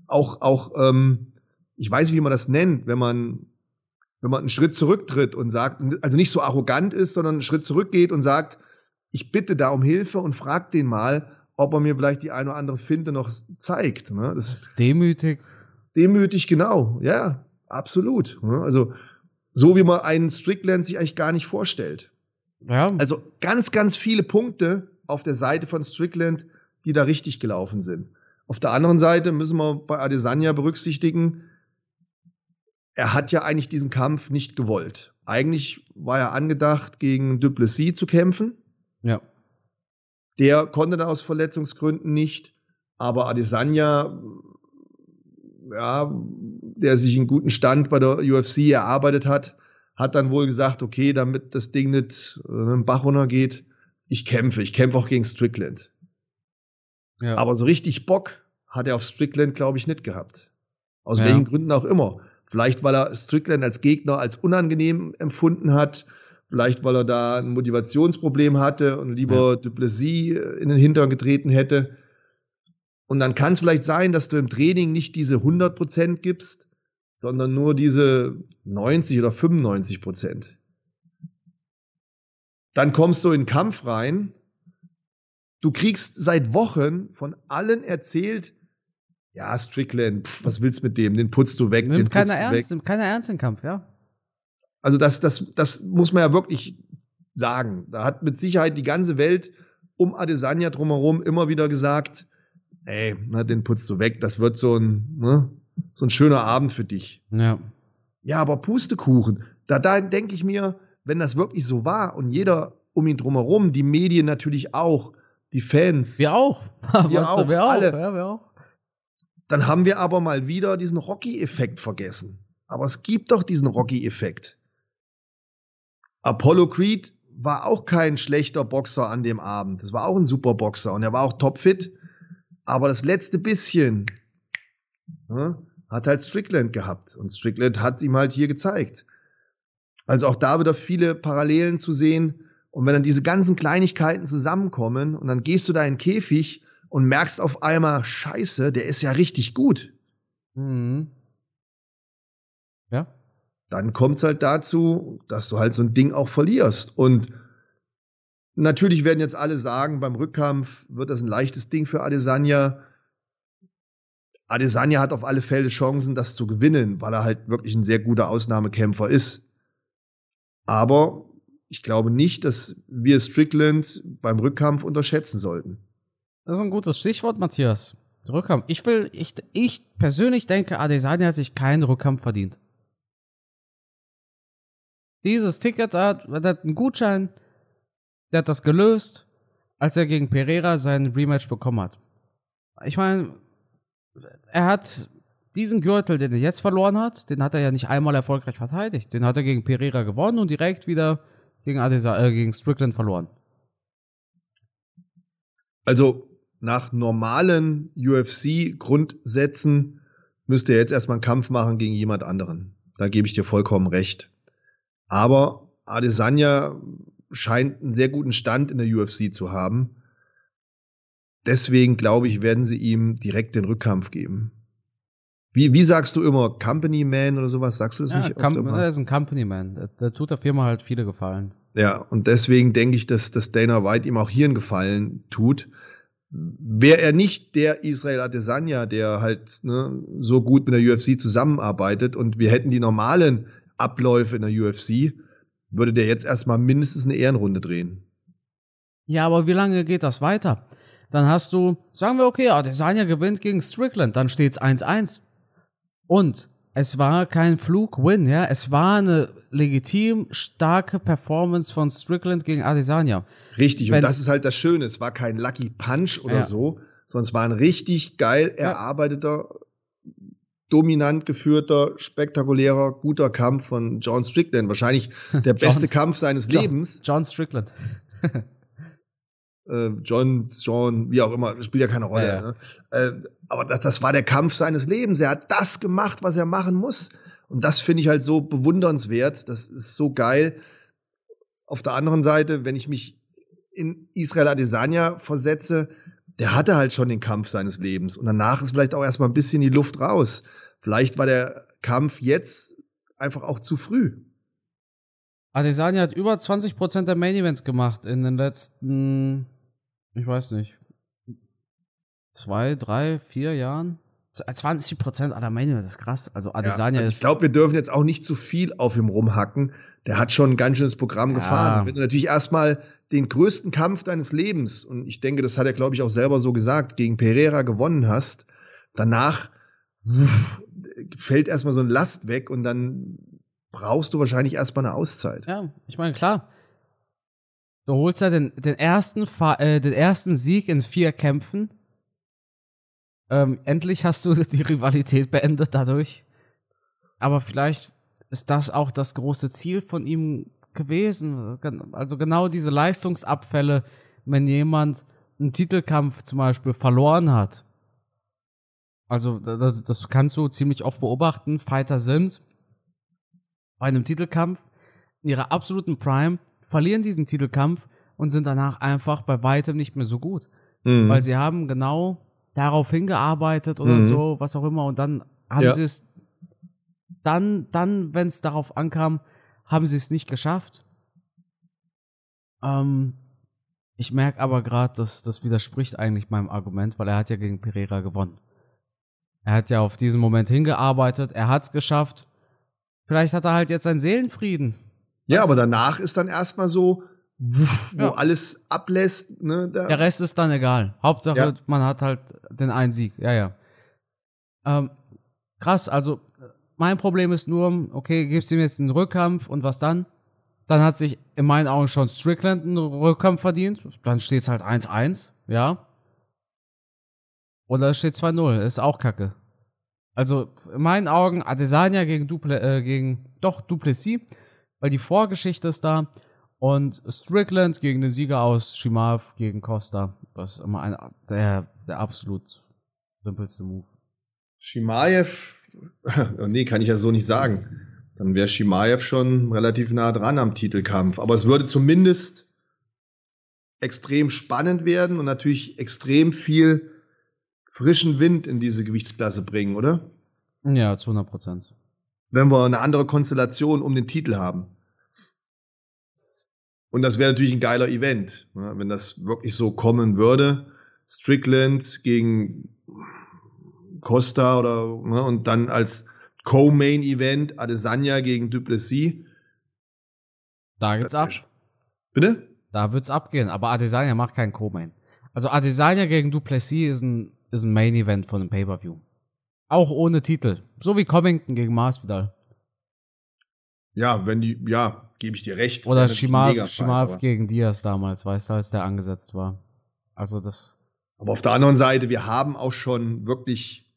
auch, auch ähm, ich weiß wie man das nennt, wenn man, wenn man einen Schritt zurücktritt und sagt, also nicht so arrogant ist, sondern einen Schritt zurückgeht und sagt, ich bitte da um Hilfe und frag den mal, ob er mir vielleicht die eine oder andere Finte noch zeigt. Ne? Das demütig. Demütig, genau. Ja, absolut. Ne? Also so wie man einen Strickland sich eigentlich gar nicht vorstellt. Ja. Also ganz, ganz viele Punkte auf der Seite von Strickland, die da richtig gelaufen sind. Auf der anderen Seite müssen wir bei Adesanya berücksichtigen, er hat ja eigentlich diesen Kampf nicht gewollt. Eigentlich war er angedacht, gegen Duplessis zu kämpfen. Ja. Der konnte da aus Verletzungsgründen nicht. Aber Adesanya, ja, der sich einen guten Stand bei der UFC erarbeitet hat, hat dann wohl gesagt, okay, damit das Ding nicht äh, einen Bach runtergeht, ich kämpfe. Ich kämpfe auch gegen Strickland. Ja. Aber so richtig Bock hat er auf Strickland, glaube ich, nicht gehabt. Aus ja. welchen Gründen auch immer. Vielleicht, weil er Strickland als Gegner als unangenehm empfunden hat. Vielleicht, weil er da ein Motivationsproblem hatte und lieber ja. Duplessis äh, in den Hintern getreten hätte. Und dann kann es vielleicht sein, dass du im Training nicht diese 100% gibst, sondern nur diese 90 oder 95 Prozent. Dann kommst du in den Kampf rein. Du kriegst seit Wochen von allen erzählt, ja, Strickland, pf, was willst du mit dem? Den putzt du weg. Nimmt keiner ernst, nimmt keiner ernst den Kampf, ja. Also das, das, das muss man ja wirklich sagen. Da hat mit Sicherheit die ganze Welt um Adesanya drumherum immer wieder gesagt, ey, na, den putzt du weg. Das wird so ein, ne, so ein schöner Abend für dich. Ja. Ja, aber Pustekuchen. Da, da denke ich mir, wenn das wirklich so war und jeder um ihn drumherum, die Medien natürlich auch, die Fans. Wir auch. Wir auch, wir auch. Alle, ja, wir auch. Dann haben wir aber mal wieder diesen Rocky-Effekt vergessen. Aber es gibt doch diesen Rocky-Effekt. Apollo Creed war auch kein schlechter Boxer an dem Abend. Das war auch ein super Boxer und er war auch topfit. Aber das letzte bisschen, ne, hat halt Strickland gehabt. Und Strickland hat ihm halt hier gezeigt. Also auch da wieder viele Parallelen zu sehen. Und wenn dann diese ganzen Kleinigkeiten zusammenkommen und dann gehst du da in den Käfig und merkst auf einmal, scheiße, der ist ja richtig gut. Mhm. Dann kommt es halt dazu, dass du halt so ein Ding auch verlierst. Und natürlich werden jetzt alle sagen, beim Rückkampf wird das ein leichtes Ding für Adesanya. Adesanya hat auf alle Fälle Chancen, das zu gewinnen, weil er halt wirklich ein sehr guter Ausnahmekämpfer ist. Aber ich glaube nicht, dass wir Strickland beim Rückkampf unterschätzen sollten. Das ist ein gutes Stichwort, Matthias. Rückkampf. Ich will, ich, ich persönlich denke, Adesanya hat sich keinen Rückkampf verdient. Dieses Ticket, hat, hat einen Gutschein, der hat das gelöst, als er gegen Pereira sein Rematch bekommen hat. Ich meine, er hat diesen Gürtel, den er jetzt verloren hat, den hat er ja nicht einmal erfolgreich verteidigt. Den hat er gegen Pereira gewonnen und direkt wieder gegen, Adesa, äh, gegen Strickland verloren. Also nach normalen UFC-Grundsätzen müsste er jetzt erstmal einen Kampf machen gegen jemand anderen. Da gebe ich dir vollkommen recht. Aber Adesanya scheint einen sehr guten Stand in der UFC zu haben. Deswegen glaube ich, werden sie ihm direkt den Rückkampf geben. Wie, wie sagst du immer, Company Man oder sowas? Sagst du das ja, nicht? Com er ist ein Company Man. Der, tut der Firma halt viele Gefallen. Ja, und deswegen denke ich, dass, dass Dana White ihm auch hier einen Gefallen tut. Wäre er nicht der Israel Adesanya, der halt ne, so gut mit der UFC zusammenarbeitet und wir hätten die normalen Abläufe in der UFC, würde der jetzt erstmal mindestens eine Ehrenrunde drehen. Ja, aber wie lange geht das weiter? Dann hast du, sagen wir, okay, Adesanya gewinnt gegen Strickland, dann steht's 1-1. Und es war kein Flug-Win, ja. Es war eine legitim starke Performance von Strickland gegen Adesanya. Richtig, Wenn, und das ist halt das Schöne. Es war kein Lucky Punch oder ja. so, sondern es war ein richtig geil erarbeiteter. Dominant geführter, spektakulärer, guter Kampf von John Strickland. Wahrscheinlich der beste John, Kampf seines John, Lebens. John Strickland. äh, John, John, wie auch immer, spielt ja keine Rolle. Ja, ne? äh, aber das, das war der Kampf seines Lebens. Er hat das gemacht, was er machen muss. Und das finde ich halt so bewundernswert. Das ist so geil. Auf der anderen Seite, wenn ich mich in Israel Adesanya versetze, der hatte halt schon den Kampf seines Lebens. Und danach ist vielleicht auch erstmal ein bisschen die Luft raus. Vielleicht war der Kampf jetzt einfach auch zu früh. Adesanya hat über 20% der Main Events gemacht in den letzten, ich weiß nicht, zwei, drei, vier Jahren. 20% aller Main Events, das ist krass. Also Adesanya ja, also ist. Ich glaube, wir dürfen jetzt auch nicht zu viel auf ihm rumhacken. Der hat schon ein ganz schönes Programm ja. gefahren. Wenn du natürlich erstmal den größten Kampf deines Lebens, und ich denke, das hat er, glaube ich, auch selber so gesagt, gegen Pereira gewonnen hast, danach uff, fällt erstmal so ein Last weg und dann brauchst du wahrscheinlich erstmal eine Auszeit. Ja, ich meine, klar. Du holst ja den, den, ersten, äh, den ersten Sieg in vier Kämpfen. Ähm, endlich hast du die Rivalität beendet dadurch. Aber vielleicht ist das auch das große Ziel von ihm gewesen. Also genau diese Leistungsabfälle, wenn jemand einen Titelkampf zum Beispiel verloren hat. Also das, das kannst du ziemlich oft beobachten. Fighter sind bei einem Titelkampf in ihrer absoluten Prime, verlieren diesen Titelkampf und sind danach einfach bei weitem nicht mehr so gut. Mhm. Weil sie haben genau darauf hingearbeitet oder mhm. so, was auch immer, und dann haben ja. sie es, dann, dann, wenn es darauf ankam, haben sie es nicht geschafft. Ähm, ich merke aber gerade, dass das widerspricht eigentlich meinem Argument, weil er hat ja gegen Pereira gewonnen. Er hat ja auf diesen Moment hingearbeitet, er hat es geschafft. Vielleicht hat er halt jetzt seinen Seelenfrieden. Ja, aber danach ist dann erstmal so, wuff, wo ja. alles ablässt. Ne, Der Rest ist dann egal. Hauptsache, ja. man hat halt den einen Sieg. Ja, ja. Ähm, krass, also mein Problem ist nur, okay, gibst ihm jetzt einen Rückkampf und was dann? Dann hat sich in meinen Augen schon Strickland einen Rückkampf verdient. Dann steht es halt 1-1, ja. Oder es steht 2-0, ist auch kacke. Also in meinen Augen Adesanya gegen, Duple, äh, gegen doch Duplessis, weil die Vorgeschichte ist da. Und Strickland gegen den Sieger aus Shimaev gegen Costa. Das ist immer ein, der, der absolut simpelste Move. Shimaev, nee, kann ich ja so nicht sagen. Dann wäre Shimaev schon relativ nah dran am Titelkampf. Aber es würde zumindest extrem spannend werden und natürlich extrem viel frischen Wind in diese Gewichtsklasse bringen, oder? Ja, zu 100 Prozent. wenn wir eine andere Konstellation um den Titel haben. Und das wäre natürlich ein geiler Event, ne, wenn das wirklich so kommen würde. Strickland gegen Costa oder ne, und dann als Co-Main-Event Adesanya gegen Duplessis. Da geht's ab. Bitte? Da wird's abgehen, aber Adesanya macht keinen Co-Main. Also Adesanya gegen Duplessis ist ein, ist ein Main-Event von einem Pay-Per-View. Auch ohne Titel. So wie Covington gegen Masvidal. Ja, wenn die, ja, gebe ich dir recht. Oder Shimav, Shimav gegen Diaz damals, weißt du, als der angesetzt war. Also das. Aber auf der anderen Seite, wir haben auch schon wirklich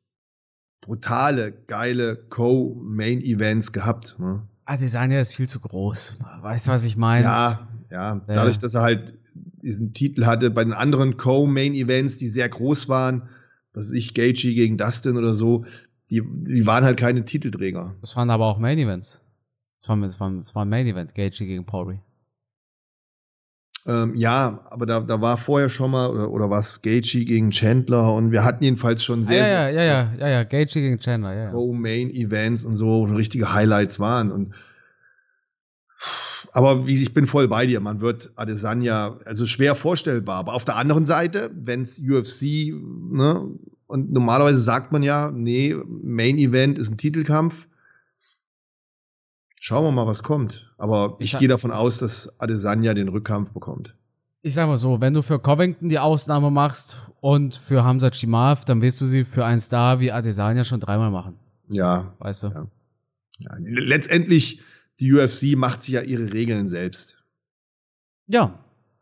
brutale, geile Co-Main-Events gehabt. Ne? Adesanya ist viel zu groß. Weißt du, was ich meine? Ja, ja. Dadurch, dass er halt diesen Titel hatte bei den anderen Co-Main-Events, die sehr groß waren, was weiß ich, Gaethje gegen Dustin oder so, die, die waren halt keine Titelträger. Das waren aber auch Main-Events. Das war, das, war, das war ein Main-Event, Gaethje gegen Pauli. Ähm, ja, aber da, da war vorher schon mal, oder, oder was, Gaethje gegen Chandler und wir hatten jedenfalls schon sehr, ah, ja, ja, ja, ja, ja, ja, Gaethje gegen Chandler, ja. Co-Main-Events und so, schon richtige Highlights waren und aber wie ich bin voll bei dir, man wird Adesanya, also schwer vorstellbar. Aber auf der anderen Seite, wenn es UFC, ne, und normalerweise sagt man ja, nee, Main Event ist ein Titelkampf. Schauen wir mal, was kommt. Aber ich, ich gehe davon aus, dass Adesanya den Rückkampf bekommt. Ich sag mal so, wenn du für Covington die Ausnahme machst und für Hamza Chimav, dann wirst du sie für einen Star wie Adesanya schon dreimal machen. Ja. Weißt du? Ja. Ja, letztendlich die UFC macht sich ja ihre Regeln selbst. Ja.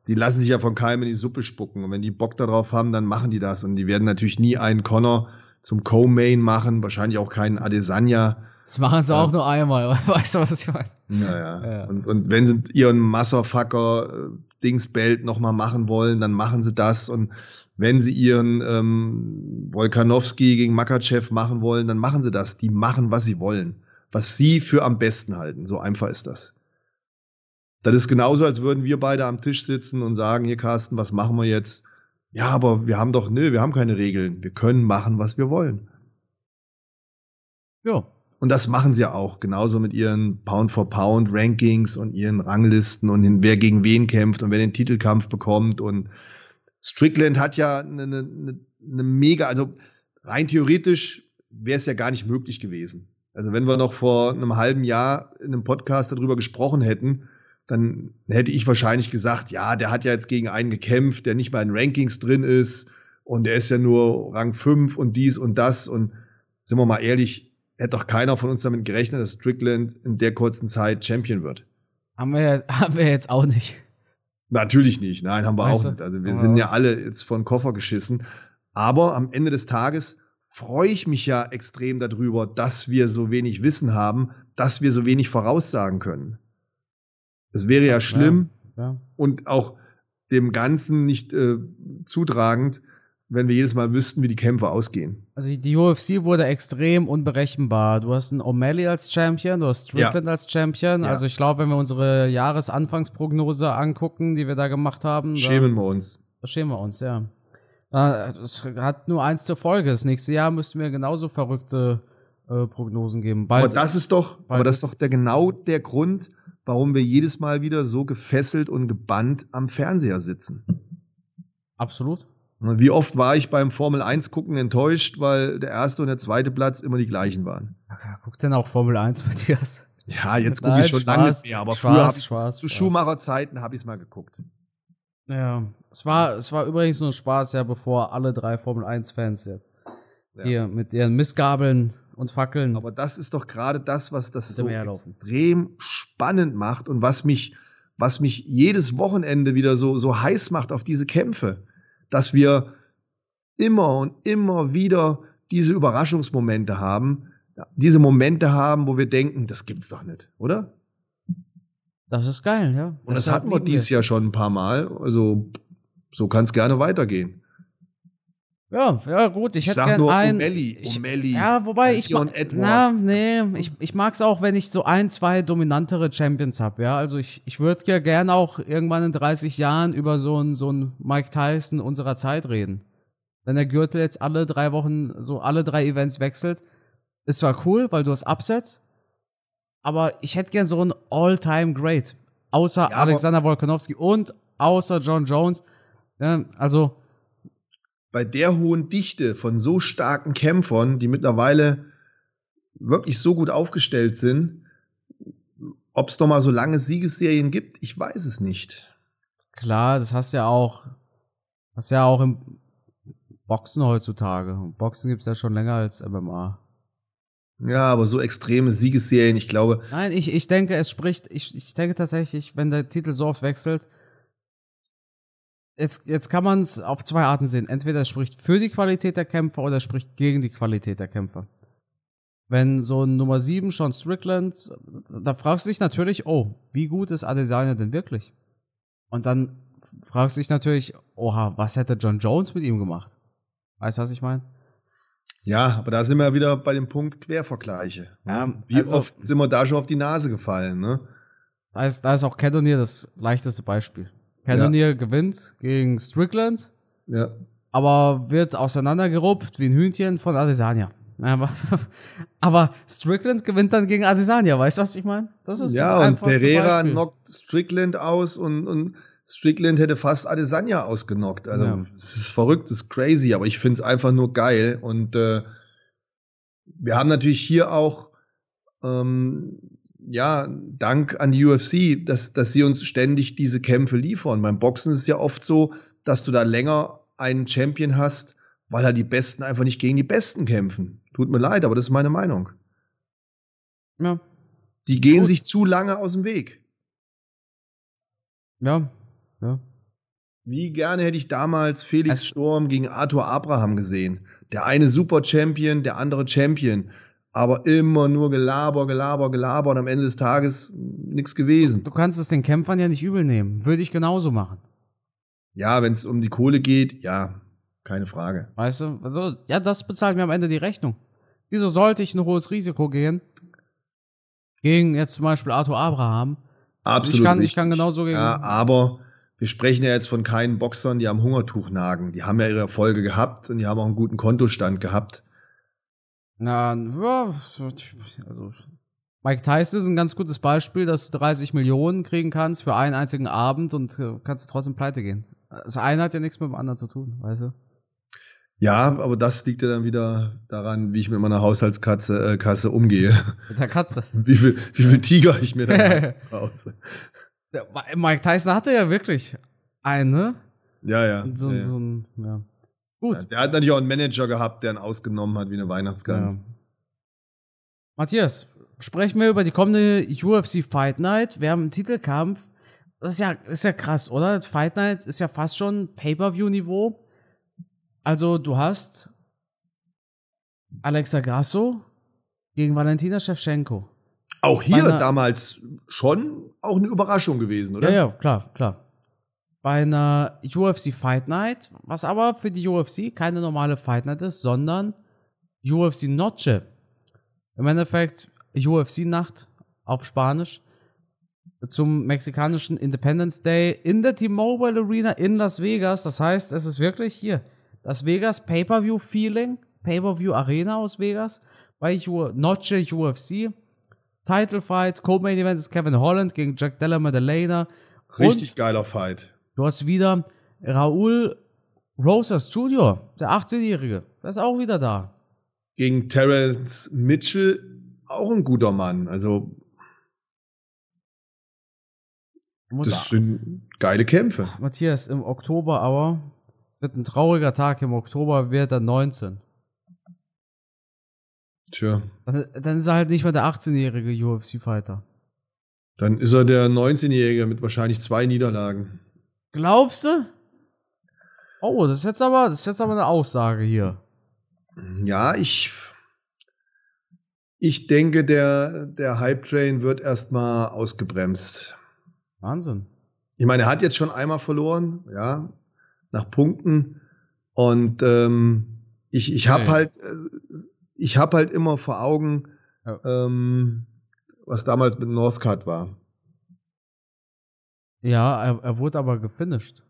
Die lassen sich ja von keinem in die Suppe spucken. Und wenn die Bock darauf haben, dann machen die das. Und die werden natürlich nie einen Connor zum Co-Main machen, wahrscheinlich auch keinen Adesanya. Das machen sie ja. auch nur einmal, weißt du, was ich meine? Ja, ja. Und, und wenn sie ihren Masserfucker äh, nochmal machen wollen, dann machen sie das. Und wenn sie ihren ähm, Volkanowski gegen Makachev machen wollen, dann machen sie das. Die machen, was sie wollen was sie für am besten halten. So einfach ist das. Das ist genauso, als würden wir beide am Tisch sitzen und sagen, hier Carsten, was machen wir jetzt? Ja, aber wir haben doch, nö, wir haben keine Regeln. Wir können machen, was wir wollen. Ja. Und das machen sie auch, genauso mit ihren Pound-for-Pound-Rankings und ihren Ranglisten und wer gegen wen kämpft und wer den Titelkampf bekommt. Und Strickland hat ja eine, eine, eine mega, also rein theoretisch wäre es ja gar nicht möglich gewesen. Also wenn wir noch vor einem halben Jahr in einem Podcast darüber gesprochen hätten, dann hätte ich wahrscheinlich gesagt, ja, der hat ja jetzt gegen einen gekämpft, der nicht mal in Rankings drin ist und der ist ja nur Rang 5 und dies und das und sind wir mal ehrlich, hätte doch keiner von uns damit gerechnet, dass Strickland in der kurzen Zeit Champion wird. Haben wir, haben wir jetzt auch nicht. Natürlich nicht, nein, haben wir weißt auch nicht. Also wir sind ja alle jetzt von Koffer geschissen. Aber am Ende des Tages freue ich mich ja extrem darüber, dass wir so wenig Wissen haben, dass wir so wenig voraussagen können. Es wäre ja schlimm ja, ja. und auch dem Ganzen nicht äh, zutragend, wenn wir jedes Mal wüssten, wie die Kämpfe ausgehen. Also die UFC wurde extrem unberechenbar. Du hast einen O'Malley als Champion, du hast Strickland ja. als Champion. Also ich glaube, wenn wir unsere Jahresanfangsprognose angucken, die wir da gemacht haben, schämen wir uns. Schämen wir uns, ja. Es hat nur eins zur Folge. Das nächste Jahr müssten wir genauso verrückte äh, Prognosen geben. Bald, aber das ist doch, aber das ist doch der, genau der Grund, warum wir jedes Mal wieder so gefesselt und gebannt am Fernseher sitzen. Absolut. Wie oft war ich beim Formel 1 gucken enttäuscht, weil der erste und der zweite Platz immer die gleichen waren. Okay, guck denn auch Formel 1, Matthias? Ja, jetzt gucke ich schon lange nicht mehr, aber Spaß, früher Spaß, Spaß, zu Schumacher-Zeiten habe ich es mal geguckt. Ja, es war, es war übrigens nur Spaß, ja, bevor alle drei Formel 1-Fans jetzt ja. hier mit ihren Missgabeln und Fackeln. Aber das ist doch gerade das, was das so extrem spannend macht und was mich, was mich jedes Wochenende wieder so, so heiß macht auf diese Kämpfe. Dass wir immer und immer wieder diese Überraschungsmomente haben, diese Momente haben, wo wir denken, das gibt's doch nicht, oder? Das ist geil, ja. Und das, das hatten wir dieses Jahr schon ein paar Mal. Also so kann es gerne weitergehen. Ja, ja, gut. Ich, ich hätte gerne ein. O'Malley, O'Malley. Ja, wobei ich. Ma na, nee, ich, ich mag es auch, wenn ich so ein, zwei dominantere Champions habe. Ja, also ich, ich würde ja gerne auch irgendwann in 30 Jahren über so einen so ein Mike Tyson unserer Zeit reden. Wenn der Gürtel jetzt alle drei Wochen, so alle drei Events wechselt, ist zwar cool, weil du hast Upsets, Aber ich hätte gern so einen All-Time-Great. Außer ja, Alexander Wolkonowski und außer John Jones. Ja, also. Bei der hohen Dichte von so starken Kämpfern, die mittlerweile wirklich so gut aufgestellt sind, ob es noch mal so lange Siegesserien gibt, ich weiß es nicht. Klar, das hast ja auch, hast ja auch im Boxen heutzutage. Boxen gibt es ja schon länger als MMA. Ja, aber so extreme Siegesserien, ich glaube. Nein, ich, ich denke, es spricht, ich, ich denke tatsächlich, wenn der Titel so oft wechselt, jetzt, jetzt kann man es auf zwei Arten sehen. Entweder spricht für die Qualität der Kämpfer oder spricht gegen die Qualität der Kämpfer. Wenn so ein Nummer 7 Sean Strickland, da fragst du dich natürlich, oh, wie gut ist Adesanya denn wirklich? Und dann fragst du dich natürlich, oha, was hätte John Jones mit ihm gemacht? Weißt du, was ich meine? Ja, aber da sind wir wieder bei dem Punkt Quervergleiche. Ja, Wie also, oft sind wir da schon auf die Nase gefallen, ne? Da ist, da ist auch Cannonier das leichteste Beispiel. Cannonier ja. gewinnt gegen Strickland, ja. aber wird auseinandergerupft wie ein Hühnchen von Adesanya. Aber, aber Strickland gewinnt dann gegen Adesanya, weißt du, was ich meine? Das ist ja, das und Pereira Beispiel. knockt Strickland aus und, und Strickland hätte fast Adesanya ausgenockt. Also, ja. es ist verrückt, es ist crazy, aber ich finde es einfach nur geil. Und äh, wir haben natürlich hier auch, ähm, ja, Dank an die UFC, dass, dass sie uns ständig diese Kämpfe liefern. Beim Boxen ist es ja oft so, dass du da länger einen Champion hast, weil halt die Besten einfach nicht gegen die Besten kämpfen. Tut mir leid, aber das ist meine Meinung. Ja. Die gehen Gut. sich zu lange aus dem Weg. Ja, ja. Wie gerne hätte ich damals Felix es Sturm gegen Arthur Abraham gesehen. Der eine Super Champion, der andere Champion. Aber immer nur Gelaber, Gelaber, Gelaber und am Ende des Tages nichts gewesen. Du kannst es den Kämpfern ja nicht übel nehmen. Würde ich genauso machen. Ja, wenn es um die Kohle geht, ja, keine Frage. Weißt du, also, ja, das bezahlt mir am Ende die Rechnung. Wieso sollte ich ein hohes Risiko gehen? Gegen jetzt zum Beispiel Arthur Abraham. Absolut. Ich kann, ich kann genauso gegen. Ja, aber wir sprechen ja jetzt von keinen Boxern, die am Hungertuch nagen. Die haben ja ihre Erfolge gehabt und die haben auch einen guten Kontostand gehabt. Na, ja, also Mike Tyson ist ein ganz gutes Beispiel, dass du 30 Millionen kriegen kannst für einen einzigen Abend und äh, kannst trotzdem pleite gehen. Das eine hat ja nichts mit dem anderen zu tun, weißt du? Ja, aber das liegt ja dann wieder daran, wie ich mit meiner Haushaltskasse äh, Kasse umgehe. Mit der Katze. Wie viel, wie viel Tiger ich mir da rause. Mike Tyson hatte ja wirklich eine. Ja, ja. So, ja. so ein, ja. Gut. Ja, der hat natürlich auch einen Manager gehabt, der ihn ausgenommen hat wie eine Weihnachtsgans. Ja. Matthias, sprechen wir über die kommende UFC Fight Night. Wir haben einen Titelkampf. Das ist ja, ist ja krass, oder? Fight Night ist ja fast schon Pay-Per-View-Niveau. Also, du hast Alexa Grasso gegen Valentina Shevchenko. Auch hier damals schon auch eine Überraschung gewesen, oder? Ja, ja, klar, klar. Bei einer UFC Fight Night, was aber für die UFC keine normale Fight Night ist, sondern UFC Noche. Im Endeffekt UFC Nacht auf Spanisch zum mexikanischen Independence Day in der T-Mobile Arena in Las Vegas. Das heißt, es ist wirklich hier das Vegas Pay-Per-View Feeling, Pay-Per-View Arena aus Vegas bei Noche UFC. Title Fight, Co-Main Event ist Kevin Holland gegen Jack Della Maddalena. Richtig Und geiler Fight. Du hast wieder Raul Rosas Jr., der 18-Jährige. Der ist auch wieder da. Gegen Terence Mitchell, auch ein guter Mann. Also. das sind geile Kämpfe. Matthias, im Oktober aber, es wird ein trauriger Tag, im Oktober wird er 19. Tja. Dann, dann ist er halt nicht mehr der 18-jährige UFC-Fighter. Dann ist er der 19-jährige mit wahrscheinlich zwei Niederlagen. Glaubst du? Oh, das ist jetzt aber, das ist jetzt aber eine Aussage hier. Ja, ich. Ich denke, der, der Hype-Train wird erstmal ausgebremst. Wahnsinn. Ich meine, er hat jetzt schon einmal verloren, ja, nach Punkten. Und ähm, ich, ich habe halt, äh, ich habe halt immer vor Augen, ja. ähm, was damals mit Northcutt war. Ja, er, er wurde aber gefinisht.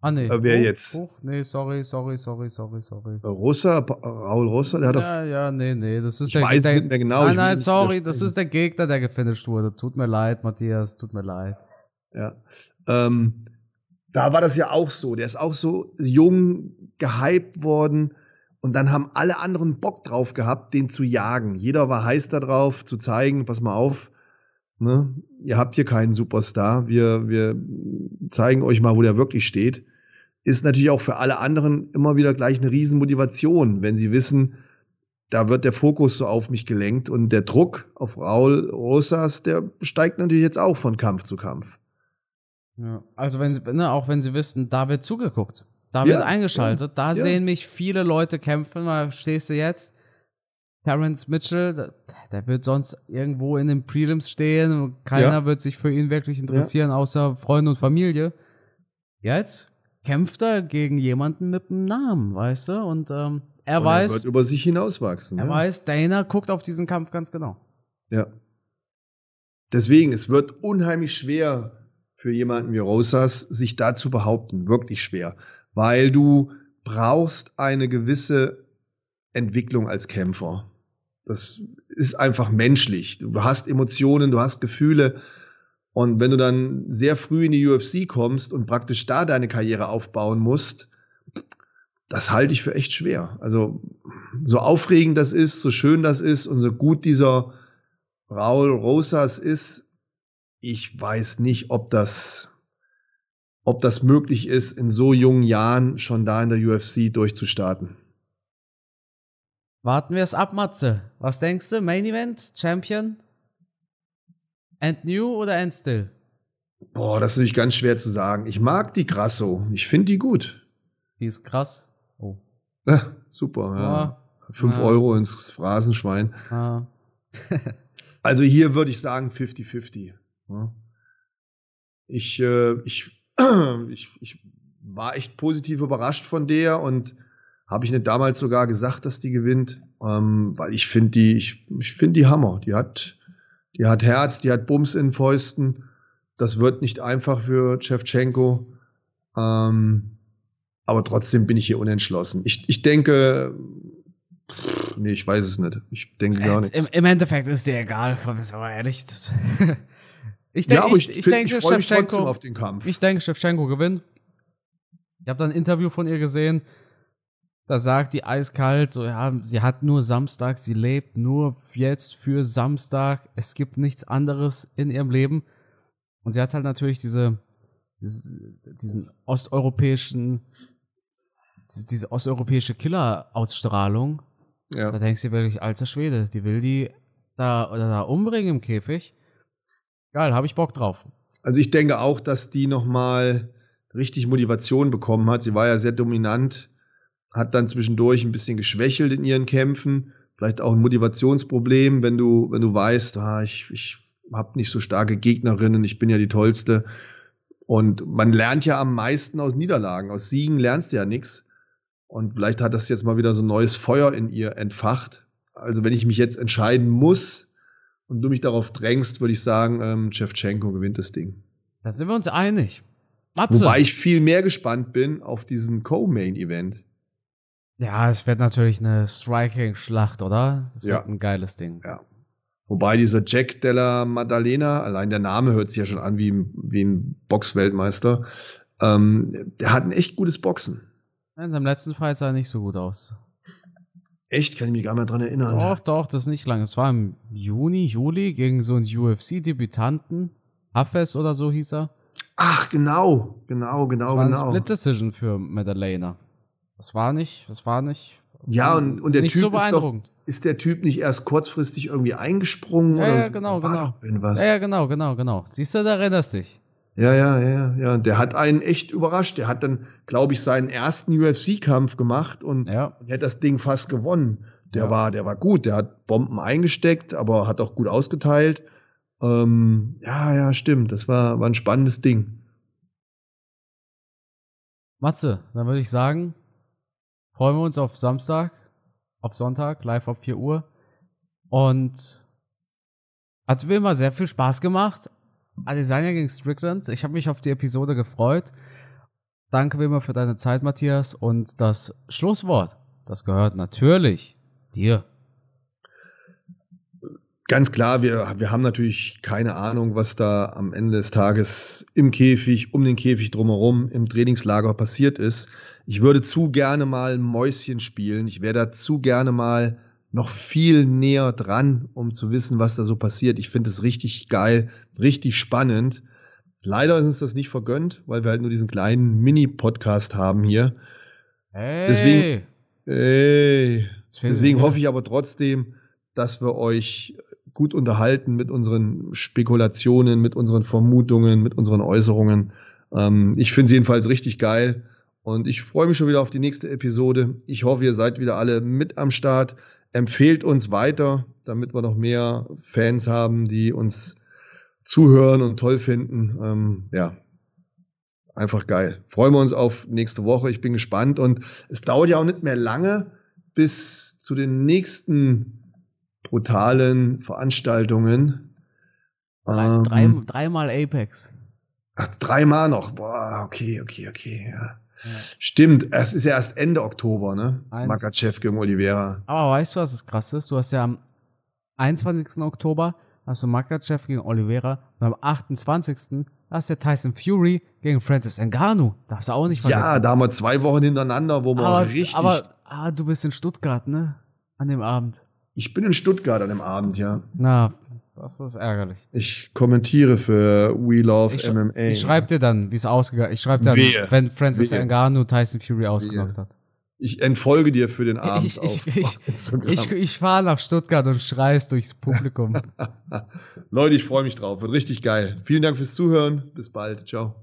Ah, nee. Äh, wer Hoch, jetzt? Hoch? Nee, sorry, sorry, sorry, sorry, sorry. Rossa, Raul Rossa, der hat Ja, ja, nee, nee, das ist Ich weiß der, nicht mehr genau, Nein, nein, sorry, das ist der Gegner, der gefinisht wurde. Tut mir leid, Matthias, tut mir leid. doch, ja. Ähm, da war das ja auch so. Der ist auch so jung gehypt worden. Und dann haben alle anderen Bock drauf gehabt, den zu jagen. Jeder war heiß darauf, zu zeigen, pass mal auf, ne, ihr habt hier keinen Superstar. Wir, wir zeigen euch mal, wo der wirklich steht. Ist natürlich auch für alle anderen immer wieder gleich eine Riesenmotivation, wenn sie wissen, da wird der Fokus so auf mich gelenkt und der Druck auf Raul Rosas, der steigt natürlich jetzt auch von Kampf zu Kampf. Ja. Also wenn sie, ne, auch wenn sie wissen, da wird zugeguckt, da Ja, wird eingeschaltet, da ja. sehen mich viele Leute kämpfen, weil stehst du jetzt, Terence Mitchell, der, wird sonst irgendwo in den Prelims stehen und keiner Ja. wird sich für ihn wirklich interessieren, außer Freunde und Familie. Jetzt kämpft er gegen jemanden mit einem Namen, weißt du? Und ähm, er Und weiß, er wird über sich hinauswachsen. er ja. weiß, Dana guckt auf diesen Kampf ganz genau. Ja. Deswegen, es wird unheimlich schwer für jemanden wie Rosas, sich da zu behaupten. Wirklich schwer. Weil du brauchst eine gewisse Entwicklung als Kämpfer. Das ist einfach menschlich. Du hast Emotionen, du hast Gefühle. Und wenn du dann sehr früh in die UFC kommst und praktisch da deine Karriere aufbauen musst, das halte ich für echt schwer. Also, so aufregend das ist, so schön das ist und so gut dieser Raul Rosas ist, ich weiß nicht, ob das, ob das möglich ist, in so jungen Jahren schon da in der UFC durchzustarten. Warten wir es ab, Matze. Was denkst du? Main Event? Champion? End New oder End Still? Boah, das ist natürlich ganz schwer zu sagen. Ich mag die Grasso. Ich finde die gut. Die ist krass. Oh. Äh, super, ja. Fünf Ja. Euro ins Phrasenschwein. Ah. Also hier würde ich sagen 50-50. Ja. Ich, äh, ich, ich, ich war echt positiv überrascht von der und habe ich nicht damals sogar gesagt, dass die gewinnt, ähm, weil ich finde die, ich, ich finde die Hammer. Die hat, die hat Herz, die hat Bums in den Fäusten. Das wird nicht einfach für Shevchenko. Ähm, aber trotzdem bin ich hier unentschlossen. Ich, ich denke, pff, nee, ich weiß es nicht. Ich denke gar nichts. im, Im Endeffekt ist dir egal, aber ehrlich. ich, ja, denk, aber ich, ich, ich, find- denke, ich Shevchenko, auf den Kampf. ich denke, Shevchenko gewinnt. Ich habe da ein Interview von ihr gesehen. Da sagt die eiskalt, so, ja, sie hat nur Samstag, sie lebt nur jetzt für Samstag. Es gibt nichts anderes in ihrem Leben. Und sie hat halt natürlich diese, diese diesen osteuropäischen, diese, osteuropäische Killer-Ausstrahlung. Da ja. denkst du wirklich, alter Schwede, die will die da, oder da umbringen im Käfig. Geil, habe ich Bock drauf. Also ich denke auch, dass die noch mal richtig Motivation bekommen hat. Sie war ja sehr dominant, hat dann zwischendurch ein bisschen geschwächelt in ihren Kämpfen. Vielleicht auch ein Motivationsproblem, wenn du, wenn du weißt, ah, ich, ich habe nicht so starke Gegnerinnen, ich bin ja die tollste. Und man lernt ja am meisten aus Niederlagen. Aus Siegen lernst du ja nichts. Und vielleicht hat das jetzt mal wieder so ein neues Feuer in ihr entfacht. Also wenn ich mich jetzt entscheiden muss und du mich darauf drängst, würde ich sagen, ähm, Shevchenko gewinnt das Ding. Da sind wir uns einig. Matze. Wobei ich viel mehr gespannt bin auf diesen Co-Main-Event. Ja, es wird natürlich eine Striking-Schlacht, oder? Es Ja. wird ein geiles Ding. Ja. Wobei dieser Jack Della Maddalena, allein der Name hört sich ja schon an wie, wie ein Boxweltmeister, ähm, der hat ein echt gutes Boxen. In seinem letzten Fight sah er nicht so gut aus. Echt, kann ich mich gar nicht mehr dran erinnern. Doch, doch, das ist nicht lang. Es war im Juni, Juli gegen so einen UFC-Debütanten. Hafez oder so hieß er. Ach, genau, genau, Das genau, war eine genau. Split Decision für Madalena. Das war nicht, das war nicht. Ja, und, und der nicht Typ so ist doch, ist der Typ nicht erst kurzfristig irgendwie eingesprungen Ja, oder ja, so? genau, genau. Irgendwas. Ja, ja, genau, genau, genau. Siehst du, da erinnerst dich. Ja, ja, ja, ja. Der hat einen echt überrascht. Der hat dann, glaube ich, seinen ersten UFC-Kampf gemacht und Ja. hätte das Ding fast gewonnen. Der Ja. war, der war gut. Der hat Bomben eingesteckt, aber hat auch gut ausgeteilt. Ähm, ja, ja, stimmt. Das war, war ein spannendes Ding. Matze, dann würde ich sagen, freuen wir uns auf Samstag, auf Sonntag, live ab 4 Uhr. Und hat wie immer sehr viel Spaß gemacht. Adesanya gegen Strickland. Ich habe mich auf die Episode gefreut. Danke wie immer für deine Zeit, Matthias. Und das Schlusswort, das gehört natürlich dir. Ganz klar, wir, wir haben natürlich keine Ahnung, was da am Ende des Tages im Käfig, um den Käfig drumherum, im Trainingslager passiert ist. Ich würde zu gerne mal Mäuschen spielen. Ich wäre da zu gerne mal noch viel näher dran, um zu wissen, was da so passiert. Ich finde es richtig geil, richtig spannend. Leider ist uns das nicht vergönnt, weil wir halt nur diesen kleinen Mini-Podcast haben hier. Hey. Deswegen, ey, deswegen hoffe ich aber trotzdem, dass wir euch gut unterhalten mit unseren Spekulationen, mit unseren Vermutungen, mit unseren Äußerungen. Ähm, ich finde sie jedenfalls richtig geil und ich freue mich schon wieder auf die nächste Episode. Ich hoffe, ihr seid wieder alle mit am Start. Empfehlt uns weiter, damit wir noch mehr Fans haben, die uns zuhören und toll finden. Ähm, ja, einfach geil. Freuen wir uns auf nächste Woche. Ich bin gespannt und es dauert ja auch nicht mehr lange bis zu den nächsten brutalen Veranstaltungen. Drei, ähm, drei, dreimal Apex. Ach, dreimal noch. Boah, okay, okay, okay. Ja. Ja. Stimmt, es ist ja erst Ende Oktober, ne? Makachev gegen Oliveira. Aber weißt du, was das krass ist? Du hast ja am 21. Oktober hast du Makachev gegen Oliveira und am 28. hast du Tyson Fury gegen Francis Ngannou. Darfst du auch nicht vergessen. Ja, da haben wir zwei Wochen hintereinander, wo wir aber, richtig. Aber ah, du bist in Stuttgart, ne? An dem Abend. Ich bin in Stuttgart an dem Abend, ja. Na, das ist ärgerlich. Ich kommentiere für We Love ich, MMA. Ich schreibe dir dann, wie es ausgegangen ist. Ich schreibe dann, Wehe. wenn Francis Wehe. Ngannou Tyson Fury ausgenockt hat. Ich entfolge dir für den Abend. Ich, ich, auf, ich, ich, ich fahre nach Stuttgart und schreist durchs Publikum. Leute, ich freue mich drauf. Wird richtig geil. Vielen Dank fürs Zuhören. Bis bald. Ciao.